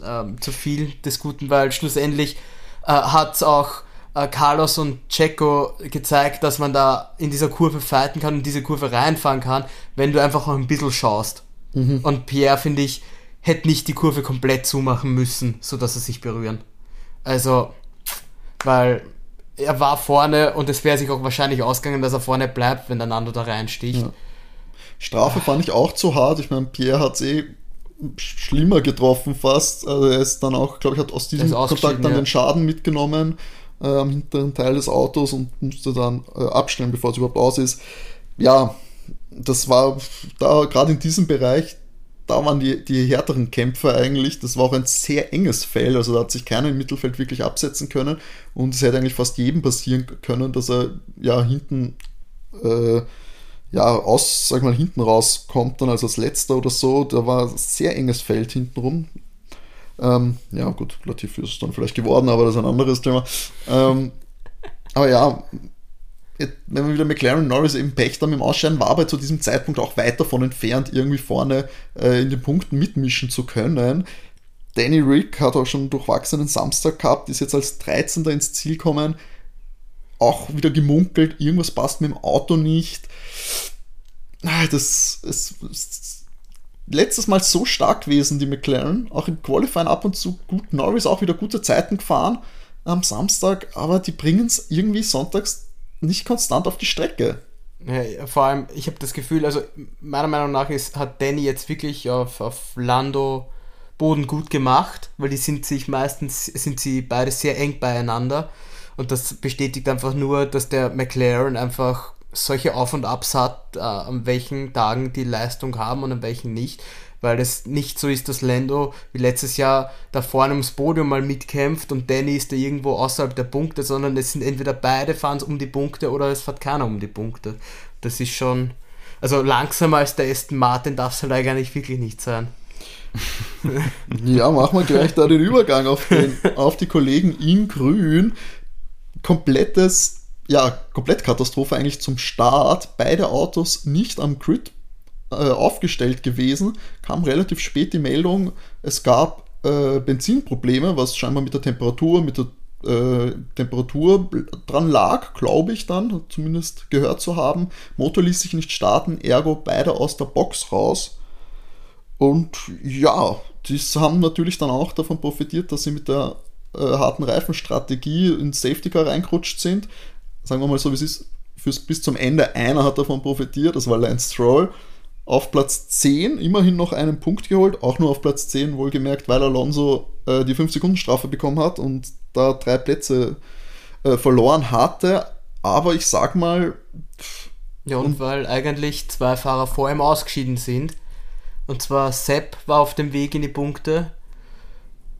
Ähm, zu viel des Guten, weil schlussendlich äh, hat auch äh, Carlos und Checo gezeigt, dass man da in dieser Kurve fighten kann und diese Kurve reinfahren kann, wenn du einfach noch ein bisschen schaust. Und Pierre, finde ich, hätte nicht die Kurve komplett zumachen müssen, sodass sie sich berühren. Also, weil er war vorne und es wäre sich auch wahrscheinlich ausgegangen, dass er vorne bleibt, wenn der Nando da reinsticht. Ja. Strafe fand ich auch zu hart. Ich meine, Pierre hat es eh schlimmer getroffen fast. Also er ist dann auch, glaube ich, hat aus diesem Kontakt dann ja. den Schaden mitgenommen äh, am hinteren Teil des Autos und musste dann äh, abstellen, bevor es überhaupt aus ist. Ja, das war da gerade in diesem Bereich, da waren die, die härteren Kämpfer eigentlich. Das war auch ein sehr enges Feld, also da hat sich keiner im Mittelfeld wirklich absetzen können und es hätte eigentlich fast jedem passieren können, dass er ja hinten äh, ja, aus, sag mal, hinten rauskommt, dann als als letzter oder so. Da war ein sehr enges Feld hintenrum. Ähm, ja, gut, Latifi ist es dann vielleicht geworden, aber das ist ein anderes Thema. Ähm, aber ja, wenn wir wieder McLaren Norris eben Pech haben im Ausscheiden, war aber zu diesem Zeitpunkt auch weit davon entfernt, irgendwie vorne äh, in den Punkten mitmischen zu können. Danny Rick hat auch schon einen durchwachsenen Samstag gehabt, ist jetzt als 13. ins Ziel gekommen. Auch wieder gemunkelt, irgendwas passt mit dem Auto nicht. Ah, Das ist, ist letztes Mal so stark gewesen, die McLaren. Auch im Qualifying ab und zu gut. Norris auch wieder gute Zeiten gefahren am Samstag, aber die bringen es irgendwie sonntags nicht konstant auf die Strecke. Ja, vor allem, ich habe das Gefühl, also meiner Meinung nach ist, hat Danny jetzt wirklich auf, auf Lando Boden gut gemacht, weil die sind sich meistens, sind sie beide sehr eng beieinander. Und das bestätigt einfach nur, dass der McLaren einfach solche Auf- und Abs hat, äh, an welchen Tagen die Leistung haben und an welchen nicht. Weil es nicht so ist, dass Lando wie letztes Jahr da vorne ums Podium mal mitkämpft und Danny ist da irgendwo außerhalb der Punkte, sondern es sind entweder beide fahren um die Punkte oder es fährt keiner um die Punkte. Das ist schon. Also langsamer als der Aston Martin darf es halt eigentlich wirklich nicht sein. ja, machen wir gleich da den Übergang auf, den, auf die Kollegen in Grün. Komplettes, ja, Komplettkatastrophe eigentlich zum Start. Beide Autos nicht am Grid äh, aufgestellt gewesen. Kam relativ spät die Meldung, es gab äh, Benzinprobleme, was scheinbar mit der Temperatur, mit der äh, Temperatur dran lag, glaube ich dann, zumindest gehört zu haben. Motor ließ sich nicht starten, ergo beide aus der Box raus. Und ja, die haben natürlich dann auch davon profitiert, dass sie mit der äh, harten Reifenstrategie ins Safety Car reingerutscht sind. Sagen wir mal so, wie es ist, fürs, bis zum Ende einer hat davon profitiert, das war Lance Stroll. Auf Platz 10 immerhin noch einen Punkt geholt, auch nur auf Platz 10 wohlgemerkt, weil Alonso äh, die 5-Sekunden-Strafe bekommen hat und da drei Plätze äh, verloren hatte. Aber ich sag mal. Ja, und, und weil eigentlich zwei Fahrer vor ihm ausgeschieden sind und zwar Sepp war auf dem Weg in die Punkte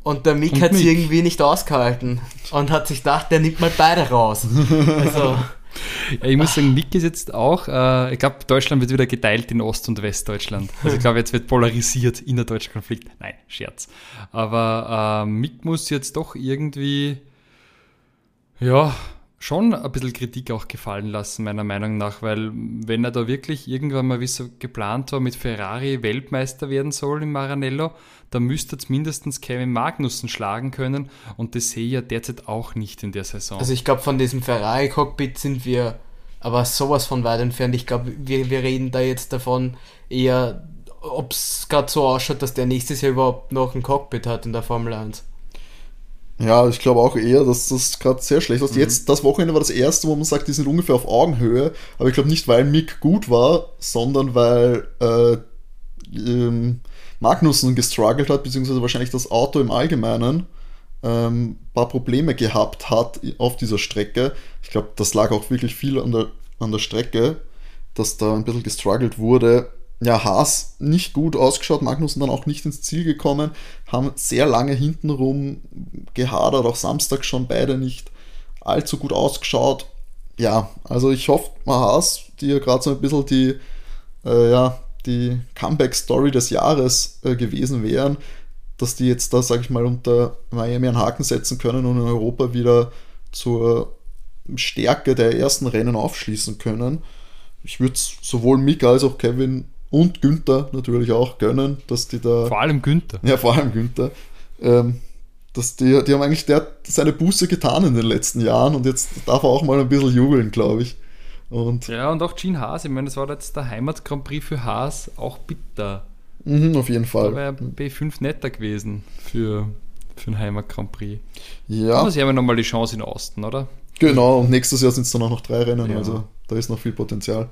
und der Mick hat es irgendwie nicht ausgehalten und hat sich gedacht, der nimmt mal beide raus. also, ja, ich muss sagen, Mick ist jetzt auch, äh, ich glaube, Deutschland wird wieder geteilt in Ost- und Westdeutschland. Also ich glaube, jetzt wird polarisiert innerdeutscher Konflikt. Nein, Scherz. Aber äh, Mick muss jetzt doch irgendwie, ja, schon ein bisschen Kritik auch gefallen lassen, meiner Meinung nach, weil wenn er da wirklich irgendwann mal, wie es so geplant war, mit Ferrari Weltmeister werden soll in Maranello, dann müsste er zumindest Kevin Magnussen schlagen können und das sehe ich ja derzeit auch nicht in der Saison. Also ich glaube, von diesem Ferrari-Cockpit sind wir aber sowas von weit entfernt. Ich glaube, wir, wir reden da jetzt davon eher, ob es gerade so ausschaut, dass der nächstes Jahr überhaupt noch ein Cockpit hat in der Formel 1. Ja, ich glaube auch eher, dass das gerade sehr schlecht ist. Mhm. Jetzt, das Wochenende war das erste, wo man sagt, die sind ungefähr auf Augenhöhe. Aber ich glaube nicht, weil Mick gut war, sondern weil äh, ähm, Magnussen gestruggelt hat, beziehungsweise wahrscheinlich das Auto im Allgemeinen ähm, paar Probleme gehabt hat auf dieser Strecke. Ich glaube, das lag auch wirklich viel an der, an der Strecke, dass da ein bisschen gestruggelt wurde ja, Haas nicht gut ausgeschaut, Magnussen dann auch nicht ins Ziel gekommen, haben sehr lange hintenrum gehadert, auch Samstag schon beide nicht allzu gut ausgeschaut. Ja, also ich hoffe, Haas, die ja gerade so ein bisschen die, äh, ja, die Comeback-Story des Jahres äh, gewesen wären, dass die jetzt da, sage ich mal, unter Miami einen Haken setzen können und in Europa wieder zur Stärke der ersten Rennen aufschließen können. Ich würde sowohl Mick als auch Kevin und Günther natürlich auch gönnen, dass die da. Vor allem Günther. Ja, vor allem Günther. Ähm, dass die, die haben eigentlich der, seine Buße getan in den letzten Jahren und jetzt darf er auch mal ein bisschen jubeln, glaube ich. Und ja, und auch Gene Haas, ich meine, das war jetzt der Heimat-Grand Prix für Haas, auch bitter. Mhm, auf jeden Fall. Da wäre B5 netter gewesen für, für ein Heimat-Grand Prix. Ja. Aber sie haben ja nochmal die Chance in Osten, oder? Genau, und nächstes Jahr sind es dann auch noch drei Rennen, ja. also da ist noch viel Potenzial.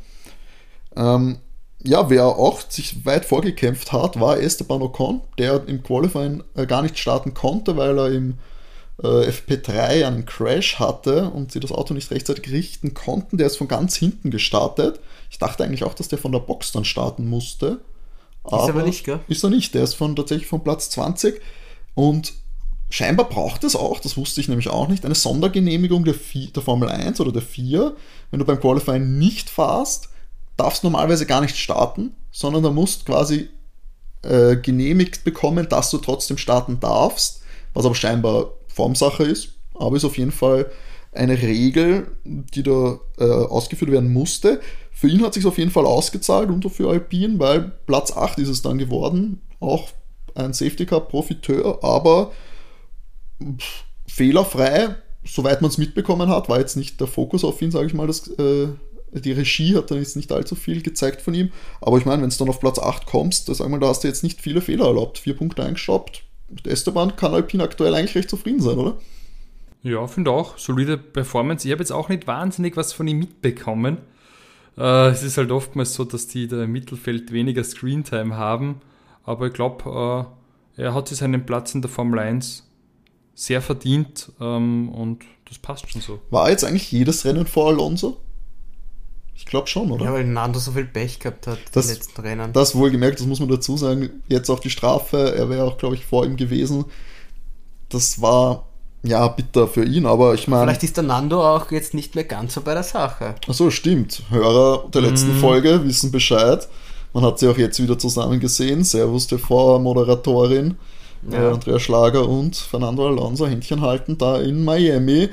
Ähm, ja, wer auch sich weit vorgekämpft hat, war Esteban Ocon, der im Qualifying äh, gar nicht starten konnte, weil er im äh, FP3 einen Crash hatte und sie das Auto nicht rechtzeitig richten konnten. Der ist von ganz hinten gestartet. Ich dachte eigentlich auch, dass der von der Box dann starten musste. Aber ist aber nicht, gell? Ist er nicht. Der ist von, tatsächlich von Platz 20 und scheinbar braucht es auch, das wusste ich nämlich auch nicht, eine Sondergenehmigung der, der Formel 1 oder der 4, wenn du beim Qualifying nicht fahrst darfst normalerweise gar nicht starten, sondern du musst quasi äh, genehmigt bekommen, dass du trotzdem starten darfst, was aber scheinbar Formsache ist, aber ist auf jeden Fall eine Regel, die da äh, ausgeführt werden musste. Für ihn hat sich auf jeden Fall ausgezahlt und für Alpine, weil Platz 8 ist es dann geworden, auch ein Safety Car Profiteur, aber pff, fehlerfrei, soweit man es mitbekommen hat, war jetzt nicht der Fokus auf ihn, sage ich mal, das äh, die Regie hat dann jetzt nicht allzu viel gezeigt von ihm. Aber ich meine, wenn es dann auf Platz 8 kommst, da, sag mal, da hast du jetzt nicht viele Fehler erlaubt. Vier Punkte eingestoppt. Esteban kann Alpine aktuell eigentlich recht zufrieden sein, oder? Ja, finde auch. Solide Performance. Ich habe jetzt auch nicht wahnsinnig was von ihm mitbekommen. Äh, es ist halt oftmals so, dass die da im Mittelfeld weniger Screentime haben. Aber ich glaube, äh, er hat sich seinen Platz in der Formel 1 sehr verdient ähm, und das passt schon so. War jetzt eigentlich jedes Rennen vor Alonso? Ich glaube schon, oder? Ja, weil Nando so viel Pech gehabt hat das, in den letzten Rennen. Das wohlgemerkt, das muss man dazu sagen. Jetzt auf die Strafe, er wäre auch, glaube ich, vor ihm gewesen. Das war ja, bitter für ihn, aber ich meine. Vielleicht ist der Nando auch jetzt nicht mehr ganz so bei der Sache. Achso, stimmt. Hörer der letzten Mhm. Folge wissen Bescheid. Man hat sie auch jetzt wieder zusammen gesehen. Servus TV, Moderatorin Ja. äh, Andrea Schlager und Fernando Alonso Händchen halten da in Miami.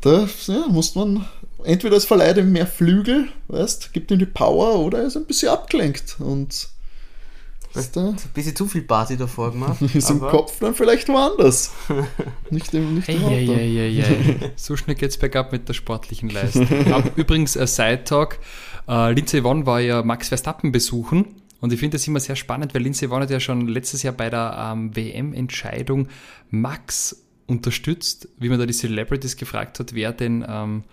Da ja, muss man, entweder es verleiht ihm mehr Flügel, weißt, gibt ihm die Power oder er ist ein bisschen abgelenkt und ist, da, Ein bisschen zu viel Party davor gemacht. ist im Kopf dann vielleicht woanders. nicht im, nicht im Auto. Eieieiei. So schnell geht's bergab mit der sportlichen Leistung. Übrigens, äh, Side-Talk, äh, Lindsay Vonn war ja Max Verstappen besuchen und ich finde das immer sehr spannend, weil Lindsay Vonn hat ja schon letztes Jahr bei der ähm, WM-Entscheidung Max unterstützt, wie man da die Celebrities gefragt hat, wer denn ähm,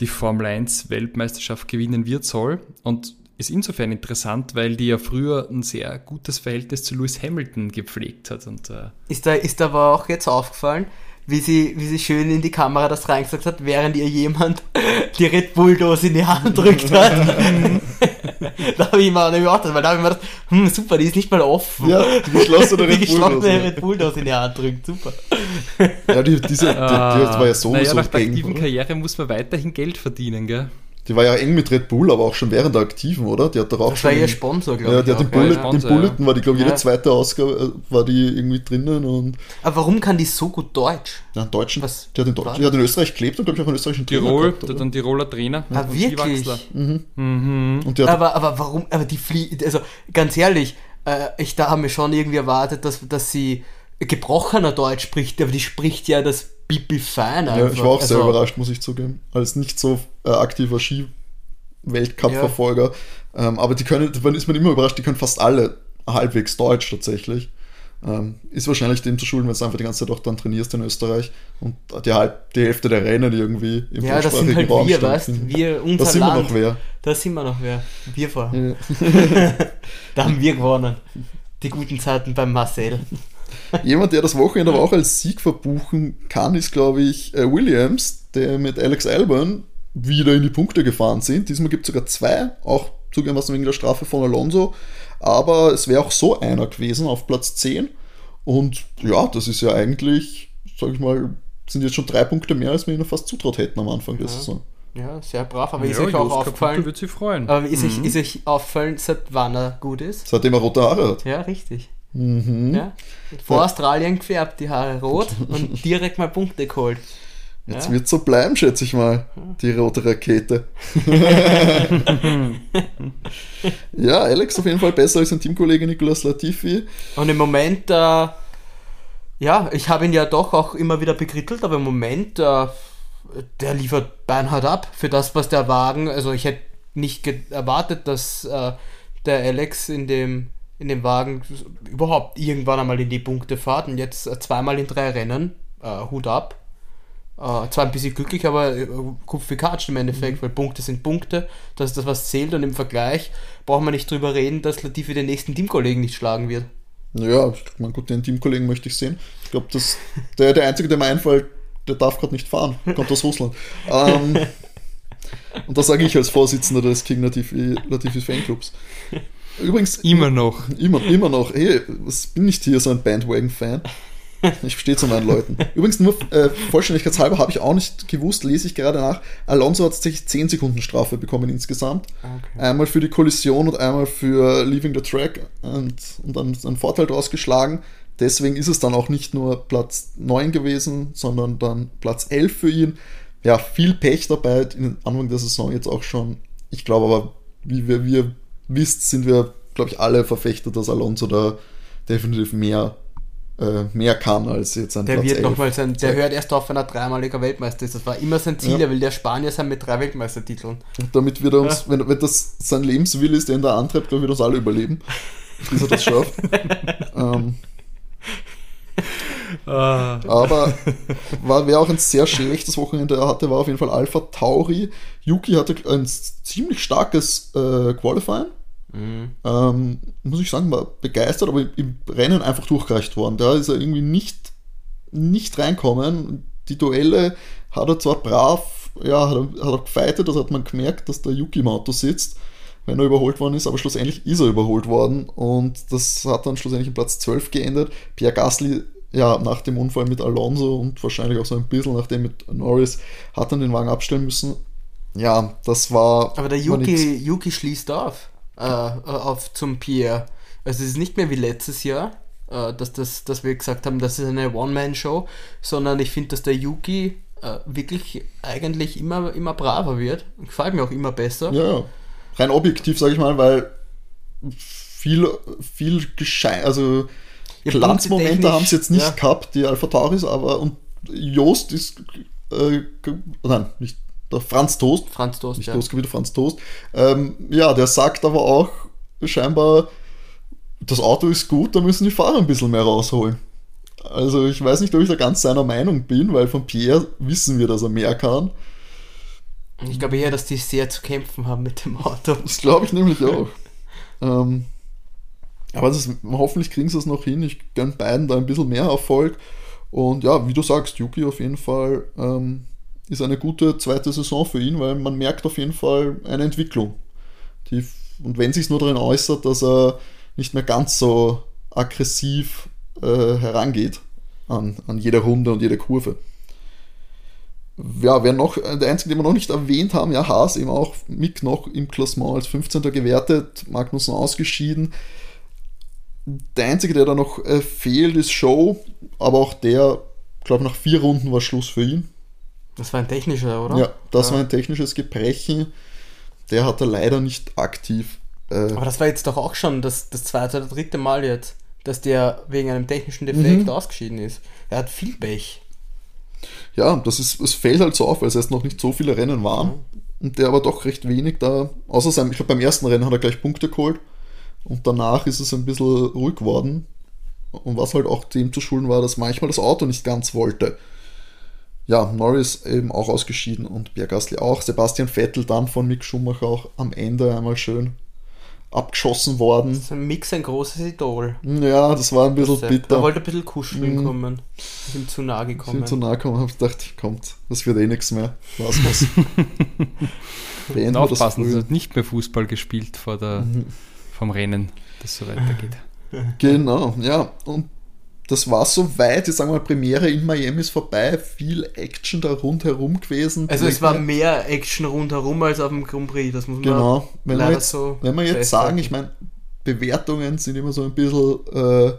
die Formel 1 Weltmeisterschaft gewinnen wird soll. Und ist insofern interessant, weil die ja früher ein sehr gutes Verhältnis zu Lewis Hamilton gepflegt hat. Und äh, Ist da, ist aber auch jetzt aufgefallen, wie sie, wie sie schön in die Kamera das reingesagt hat, während ihr jemand die Red Bull-Dose in die Hand drückt hat. da habe ich mir auch nicht geachtet, weil da habe ich mir gedacht, hm, super, die ist nicht mal offen. Ja, die geschlossene Red Bull-Dose. Red Bull-Dose in die Hand drückt, super. Ja, die, diese, die, die war ja sowieso naja, nach der aktiven oder? Karriere muss man weiterhin Geld verdienen, gell? Die war ja eng mit Red Bull, aber auch schon während der aktiven, oder? Die hat doch auch Das schon. war ihr in- Sponsor, glaube ja, ich. die hat den, Bullet, ja. Sponsor, den Bulletin war die, glaube ich, jede Ja. zweite Ausgabe äh, war die irgendwie drinnen und Aber warum kann die so gut Deutsch? ja, in Deutschen, Was die hat in, Deutsch, die hat in Österreich gelebt und glaube ich auch einen österreichischen Trainer Tirol, gehabt, der oder? dann Tiroler Trainer. Ah, und wirklich? Skiwachsler. Und die hat, Aber, aber warum, aber die Flie also ganz ehrlich, äh, ich da habe mir schon irgendwie erwartet, dass, dass sie gebrochener Deutsch spricht, aber die spricht ja das Bibi fein einfach. ja, ich war auch sehr Also, überrascht, muss ich zugeben, als nicht so äh, aktiver Ski-Weltcup-Verfolger. Ähm, aber die können, dann ist man immer überrascht, die können fast alle halbwegs Deutsch tatsächlich. Ähm, ist wahrscheinlich dem zu schulden, wenn du einfach die ganze Zeit auch dann trainierst in Österreich und die, halb, die Hälfte der Rennen irgendwie im Ja, das sind halt Raum wir, weißt stattfinden. wir, unser Da sind wir Land. noch wer. Da sind wir noch wer. Wir vor. Ja. Da haben wir gewonnen. Die guten Zeiten beim Marcel. Jemand, der das Wochenende aber auch als Sieg verbuchen kann, ist, glaube ich, äh, Williams, der mit Alex Albon wieder in die Punkte gefahren sind. Diesmal gibt es sogar zwei, auch zugegebenermaßen wegen der Strafe von Alonso. Aber es wäre auch so einer gewesen auf Platz 10. Und ja, das ist ja eigentlich, sag ich mal, sind jetzt schon drei Punkte mehr, als wir ihnen fast zutraut hätten am Anfang der Ja. Saison. Ja, sehr brav. Aber ist Ja, euch auch aufgefallen, wird sich freuen. aber ist, euch, ist euch aufgefallen, seit wann er gut ist? Seitdem er rote Haare hat. Ja, richtig. Mhm. Ja. Vor Australien gefärbt, die Haare rot und direkt mal Punkte geholt. Jetzt Ja. wird so bleiben, schätze ich mal, die rote Rakete. ja, Alex auf jeden Fall besser als sein Teamkollege Nicolas Latifi. Und im Moment, äh, ja, ich habe ihn ja doch auch immer wieder bekrittelt, aber im Moment, äh, der liefert beinhart ab für das, was der Wagen, also ich hätte nicht erwartet, dass äh, der Alex in dem, in dem Wagen überhaupt irgendwann einmal in die Punkte fährt und jetzt äh, zweimal in drei Rennen, äh, Hut ab. Äh, zwar ein bisschen glücklich, aber äh, Kupf wie Katsch im Endeffekt, weil Punkte sind Punkte, das ist das, was zählt und im Vergleich braucht man nicht drüber reden, dass Latifi den nächsten Teamkollegen nicht schlagen wird. Ja, ich mein gut, den Teamkollegen möchte ich sehen. Ich glaube, dass der, der Einzige, der mir einfällt, der darf gerade nicht fahren. Kommt aus Russland. Ähm, und das sage ich als Vorsitzender des King Latifi, Latifis Fanclubs. Übrigens, Immer noch. Immer, immer noch. Hey, was bin ich hier so ein Bandwagon-Fan? Ich stehe zu meinen Leuten. Übrigens, nur äh, vollständigkeitshalber habe ich auch nicht gewusst, lese ich gerade nach. Alonso hat tatsächlich 10 Sekunden Strafe bekommen insgesamt. Okay. Einmal für die Kollision und einmal für Leaving the Track und, und dann einen Vorteil draus geschlagen. Deswegen ist es dann auch nicht nur Platz 9 gewesen, sondern dann Platz 11 für ihn. Ja, viel Pech dabei in Anfang der Saison jetzt auch schon. Ich glaube aber, wie wir, wie ihr wisst, sind wir, glaube ich, alle Verfechter, dass Alonso da definitiv mehr, äh, mehr kann als jetzt ein Der Platz wird 11. nochmal sein, der hört erst auf, wenn er dreimaliger Weltmeister ist. Das war immer sein Ziel, Ja. er will der Spanier sein mit drei Weltmeistertiteln. Und damit wird er uns, wenn, wenn das sein Lebenswille ist, den er antreibt, ich, wird uns alle überleben, bis er das schafft. ähm, Ah, aber war, wer auch ein sehr schlechtes Wochenende hatte, war auf jeden Fall Alpha Tauri. Yuki hatte ein ziemlich starkes äh, Qualifying. Ähm, muss ich sagen, war begeistert, aber im Rennen einfach durchgereicht worden. Da ist er irgendwie nicht, nicht reinkommen. Die Duelle hat er zwar brav, ja, hat er, hat er gefeitet, das hat man gemerkt, dass der Yuki im Auto sitzt, wenn er überholt worden ist, aber schlussendlich ist er überholt worden und das hat dann schlussendlich in Platz 12 geendet. Pierre Gasly ja, nach dem Unfall mit Alonso und wahrscheinlich auch so ein bisschen nachdem mit Norris, hat dann den Wagen abstellen müssen. Ja, das war. Aber der. Yuki, Yuki schließt auf, äh, auf zum Pierre. Also es ist nicht mehr wie letztes Jahr, äh, dass, das, dass wir gesagt haben, das ist eine One-Man-Show, sondern ich finde, dass der Yuki äh, wirklich eigentlich immer, immer braver wird. Gefällt mir auch immer besser. Ja, ja. rein objektiv, sage ich mal, weil viel, viel gescheit, also Glanzmomente haben sie jetzt nicht ja. gehabt, die Alpha Tauris, aber und Joost ist, äh, nein, nicht der Franz Toast, Franz Toast, nicht ja. Toast, wieder Franz Toast. Ähm, ja, der sagt aber auch scheinbar, das Auto ist gut, da müssen die Fahrer ein bisschen mehr rausholen. Also ich weiß nicht, ob ich da ganz seiner Meinung bin, weil von Pierre wissen wir, dass er mehr kann. Ich glaube eher, dass die sehr zu kämpfen haben mit dem Auto. Das glaube ich nämlich auch. ähm, aber ist, hoffentlich kriegen sie es noch hin. Ich gönne beiden da ein bisschen mehr Erfolg. Und ja, wie du sagst, Yuki auf jeden Fall ähm, ist eine gute zweite Saison für ihn, weil man merkt auf jeden Fall eine Entwicklung. Die, und wenn sich nur darin äußert, dass er nicht mehr ganz so aggressiv äh, herangeht an, an jede Runde und jede Kurve. Ja, wer noch, äh, der einzige, den wir noch nicht erwähnt haben, ja, Haas eben auch Mick noch im Klassement als 15. gewertet, Magnussen ausgeschieden. Der einzige, der da noch äh, fehlt, ist Show, aber auch der, glaube nach vier Runden war Schluss für ihn. Das war ein technischer, oder? Ja, das Ja. war ein technisches Gebrechen. Der hat er leider nicht aktiv. Äh, Aber das war jetzt doch auch schon das, das zweite oder dritte Mal jetzt, dass der wegen einem technischen Defekt Mhm. ausgeschieden ist. Er hat viel Pech. ja, das ist, es fällt halt so auf, weil es erst noch nicht so viele Rennen waren. Und der aber doch recht wenig da, außer seinem, ich glaube beim ersten Rennen hat er gleich Punkte geholt. Und danach ist es ein bisschen ruhig geworden. Und was halt auch dem zu schulden war, dass manchmal das Auto nicht ganz wollte. Ja, Norris eben auch ausgeschieden und Pierre Gasly auch. Sebastian Vettel dann von Mick Schumacher auch am Ende einmal schön abgeschossen worden. Das ist ein Mix, ein großes Idol. Ja, das war ein bisschen Sepp. bitter. Er wollte ein bisschen kuscheln Mhm. kommen. Ist ihm zu nahe Ich gekommen. bin zu nahe gekommen und habe gedacht, kommt, das wird eh nichts mehr. Lass was. Beenden wir das Aufpassen, es hat nicht mehr Fußball gespielt vor der, vom Rennen, das so weitergeht. Genau, ja. Und das war soweit. Jetzt sagen wir mal, Premiere in Miami ist vorbei. Viel Action da rundherum gewesen. Also es war mehr Action rundherum als auf dem Grand Prix, das muss man Genau. Wenn wir leider jetzt, so wenn wir jetzt sagen, ich meine, Bewertungen sind immer so ein bisschen äh,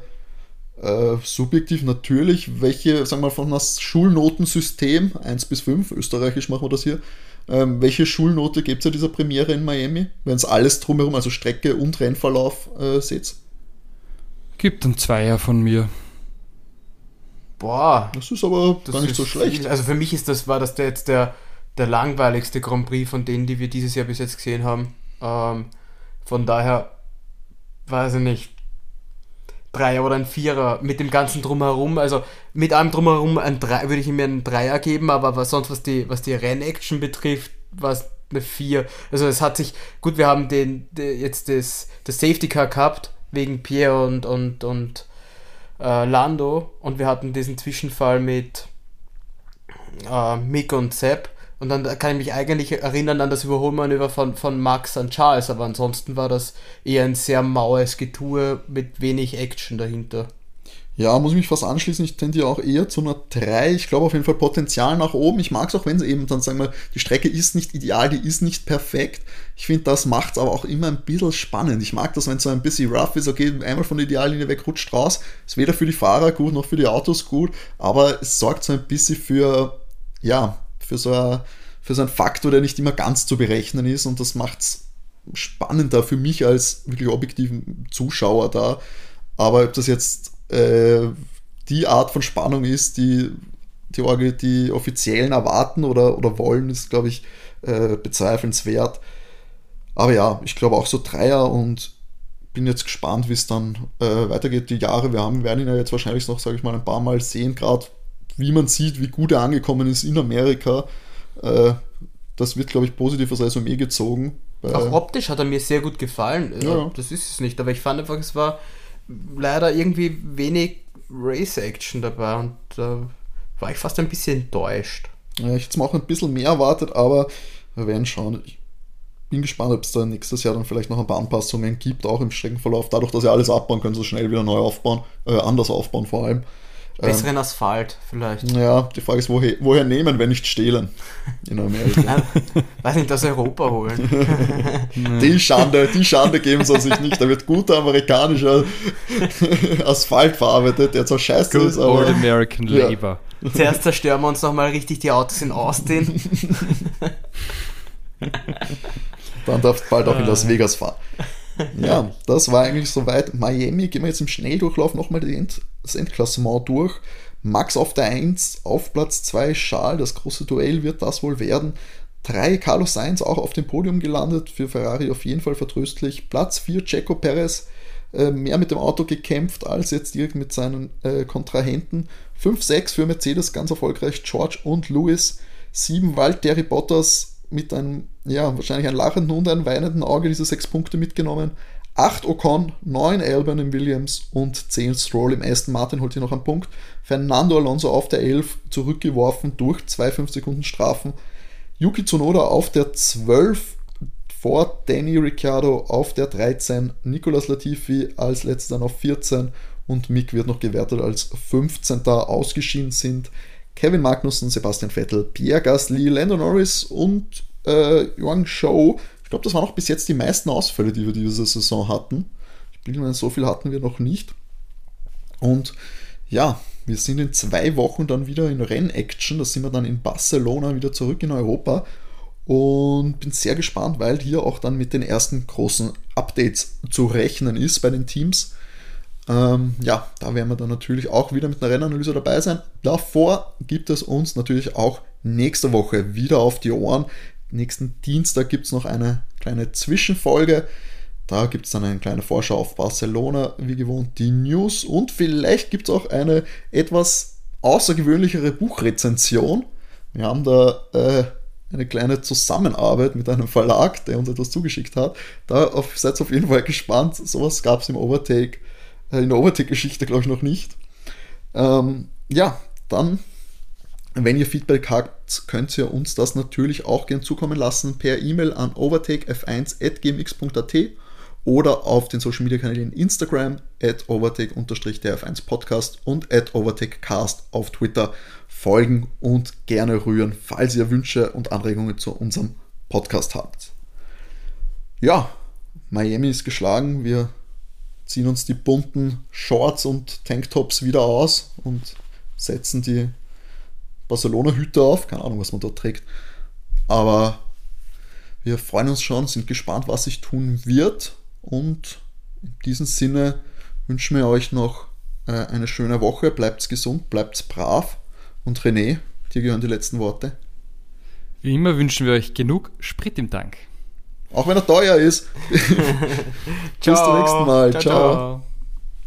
äh, subjektiv natürlich. Welche, sagen wir mal, von einem Schulnotensystem, 1 bis 5, österreichisch machen wir das hier, ähm, welche Schulnote gibt es ja dieser Premiere in Miami, wenn es alles drumherum, also Strecke und Rennverlauf, äh, seht? Gibt ein Zweier von mir. Boah, Das ist aber das gar nicht so schlecht. Viel. Also für mich ist das, war das der jetzt der, der langweiligste Grand Prix von denen, die wir dieses Jahr bis jetzt gesehen haben. Ähm, von daher, weiß ich nicht, Dreier oder ein Vierer mit dem ganzen Drumherum. Also mit allem Drumherum ein Drei, würde ich ihm einen Dreier geben, aber was sonst, was die, was die Rennaction betrifft, war es eine Vier. Also es hat sich, gut, wir haben den, den jetzt das, das Safety Car gehabt, wegen Pierre und, und, und äh, Lando und wir hatten diesen Zwischenfall mit äh, Mick und Sepp und dann kann ich mich eigentlich erinnern an das Überholmanöver von, von Max an Charles, aber ansonsten war das eher ein sehr maues Getue mit wenig Action dahinter. Ja, muss ich mich fast anschließen. Ich tendiere auch eher zu einer 3. Ich glaube auf jeden Fall Potenzial nach oben. Ich mag es auch, wenn sie eben dann sagen wir, die Strecke ist nicht ideal, die ist nicht perfekt. Ich finde, das macht es aber auch immer ein bisschen spannend. Ich mag das, wenn es so ein bisschen rough ist, okay, einmal von der Ideallinie weg rutscht raus. Ist weder für die Fahrer gut noch für die Autos gut, aber es sorgt so ein bisschen für, ja, für so, ein, für so einen Faktor, der nicht immer ganz zu berechnen ist und das macht es spannender für mich als wirklich objektiven Zuschauer da. Aber ob das jetzt äh, die Art von Spannung ist, die die, Orgi- die Offiziellen erwarten oder, oder wollen, ist, glaube ich, äh, bezweifelswert. Aber ja, ich glaube auch so Dreier und bin jetzt gespannt, wie es dann äh, weitergeht. Die Jahre, wir haben, werden ihn ja jetzt wahrscheinlich noch, sage ich mal, ein paar Mal sehen, gerade wie man sieht, wie gut er angekommen ist in Amerika. Äh, das wird, glaube ich, positiv als Resümee gezogen. Auch optisch hat er mir sehr gut gefallen. Äh, Ja. Das ist es nicht, aber ich fand einfach, es war leider irgendwie wenig Race-Action dabei und da war ich fast ein bisschen enttäuscht. Ja, ich hätte mir auch ein bisschen mehr erwartet, aber wir werden schauen. Ich bin gespannt, ob es da nächstes Jahr dann vielleicht noch ein paar Anpassungen gibt, auch im Streckenverlauf. Dadurch, dass sie alles abbauen, können sie schnell wieder neu aufbauen, äh, anders aufbauen vor allem. Besseren Asphalt vielleicht. Ja, die Frage ist, woher, woher nehmen, wenn nicht stehlen in Amerika? Nein, weiß nicht, aus Europa holen. die Schande, die Schande geben sie sich nicht. Da wird guter amerikanischer Asphalt verarbeitet, der zwar scheiße Good ist, old aber American Ja. Labor. Zuerst zerstören wir uns nochmal richtig die Autos in Austin. dann darf bald auch in Las Vegas fahren. Ja, das war eigentlich soweit. Miami, gehen wir jetzt im Schnelldurchlauf nochmal End, das Endklassement durch. Max auf der 1, auf Platz 2 Charles, das große Duell wird das wohl werden. 3 Carlos Sainz auch auf dem Podium gelandet, für Ferrari auf jeden Fall vertröstlich. Platz 4 Checo Perez, äh, mehr mit dem Auto gekämpft als jetzt direkt mit seinen äh, Kontrahenten. 5-6 für Mercedes, ganz erfolgreich, George und Lewis. 7 Valtteri Bottas mit einem, ja, wahrscheinlich ein lachenden und ein weinenden Auge diese 6 Punkte mitgenommen. 8 Ocon, 9 Albon im Williams und 10 Stroll im Aston Martin holt hier noch einen Punkt. Fernando Alonso auf der 11 zurückgeworfen durch 2 5 Sekunden Strafen. Yuki Tsunoda auf der 12 vor Danny Ricciardo auf der 13, Nicolas Latifi als letzter auf 14 und Mick wird noch gewertet als 15. Ausgeschieden sind Kevin Magnussen, Sebastian Vettel, Pierre Gasly, Lando Norris und äh, Yuang Shou. Ich glaube, das waren auch bis jetzt die meisten Ausfälle, die wir diese Saison hatten. Ich bin mir, so viel hatten wir noch nicht. Und ja, wir sind in zwei Wochen dann wieder in Rennaction. Da sind wir dann in Barcelona wieder zurück in Europa. Und bin sehr gespannt, weil hier auch dann mit den ersten großen Updates zu rechnen ist bei den Teams. Ähm, ja, da werden wir dann natürlich auch wieder mit einer Rennanalyse dabei sein. Davor gibt es uns natürlich auch nächste Woche wieder auf die Ohren. Nächsten Dienstag gibt es noch eine kleine Zwischenfolge. Da gibt es dann eine kleine Vorschau auf Barcelona, wie gewohnt die News und vielleicht gibt es auch eine etwas außergewöhnlichere Buchrezension. Wir haben da äh, eine kleine Zusammenarbeit mit einem Verlag, der uns etwas zugeschickt hat. Da auf, seid auf jeden Fall gespannt. Sowas gab es im Overtake, in der Overtake-Geschichte, glaube ich, noch nicht. Ähm, ja, dann, wenn ihr Feedback habt, könnt ihr uns das natürlich auch gern zukommen lassen per E-Mail an overtakef1.gmx.at oder auf den Social Media Kanälen Instagram at overtake-df1podcast und at overtakecast auf Twitter folgen und gerne rühren, falls ihr Wünsche und Anregungen zu unserem Podcast habt. Ja, Miami ist geschlagen. Wir ziehen uns die bunten Shorts und Tanktops wieder aus und setzen die Barcelona-Hüte auf. Keine Ahnung, was man dort trägt. Aber wir freuen uns schon, sind gespannt, was sich tun wird. Und in diesem Sinne wünschen wir euch noch äh, eine schöne Woche. Bleibt gesund, bleibt brav. Und René, dir gehören die letzten Worte. Wie immer wünschen wir euch genug Sprit im Tank. Auch wenn er teuer ist. Bis zum nächsten Mal. ciao. ciao.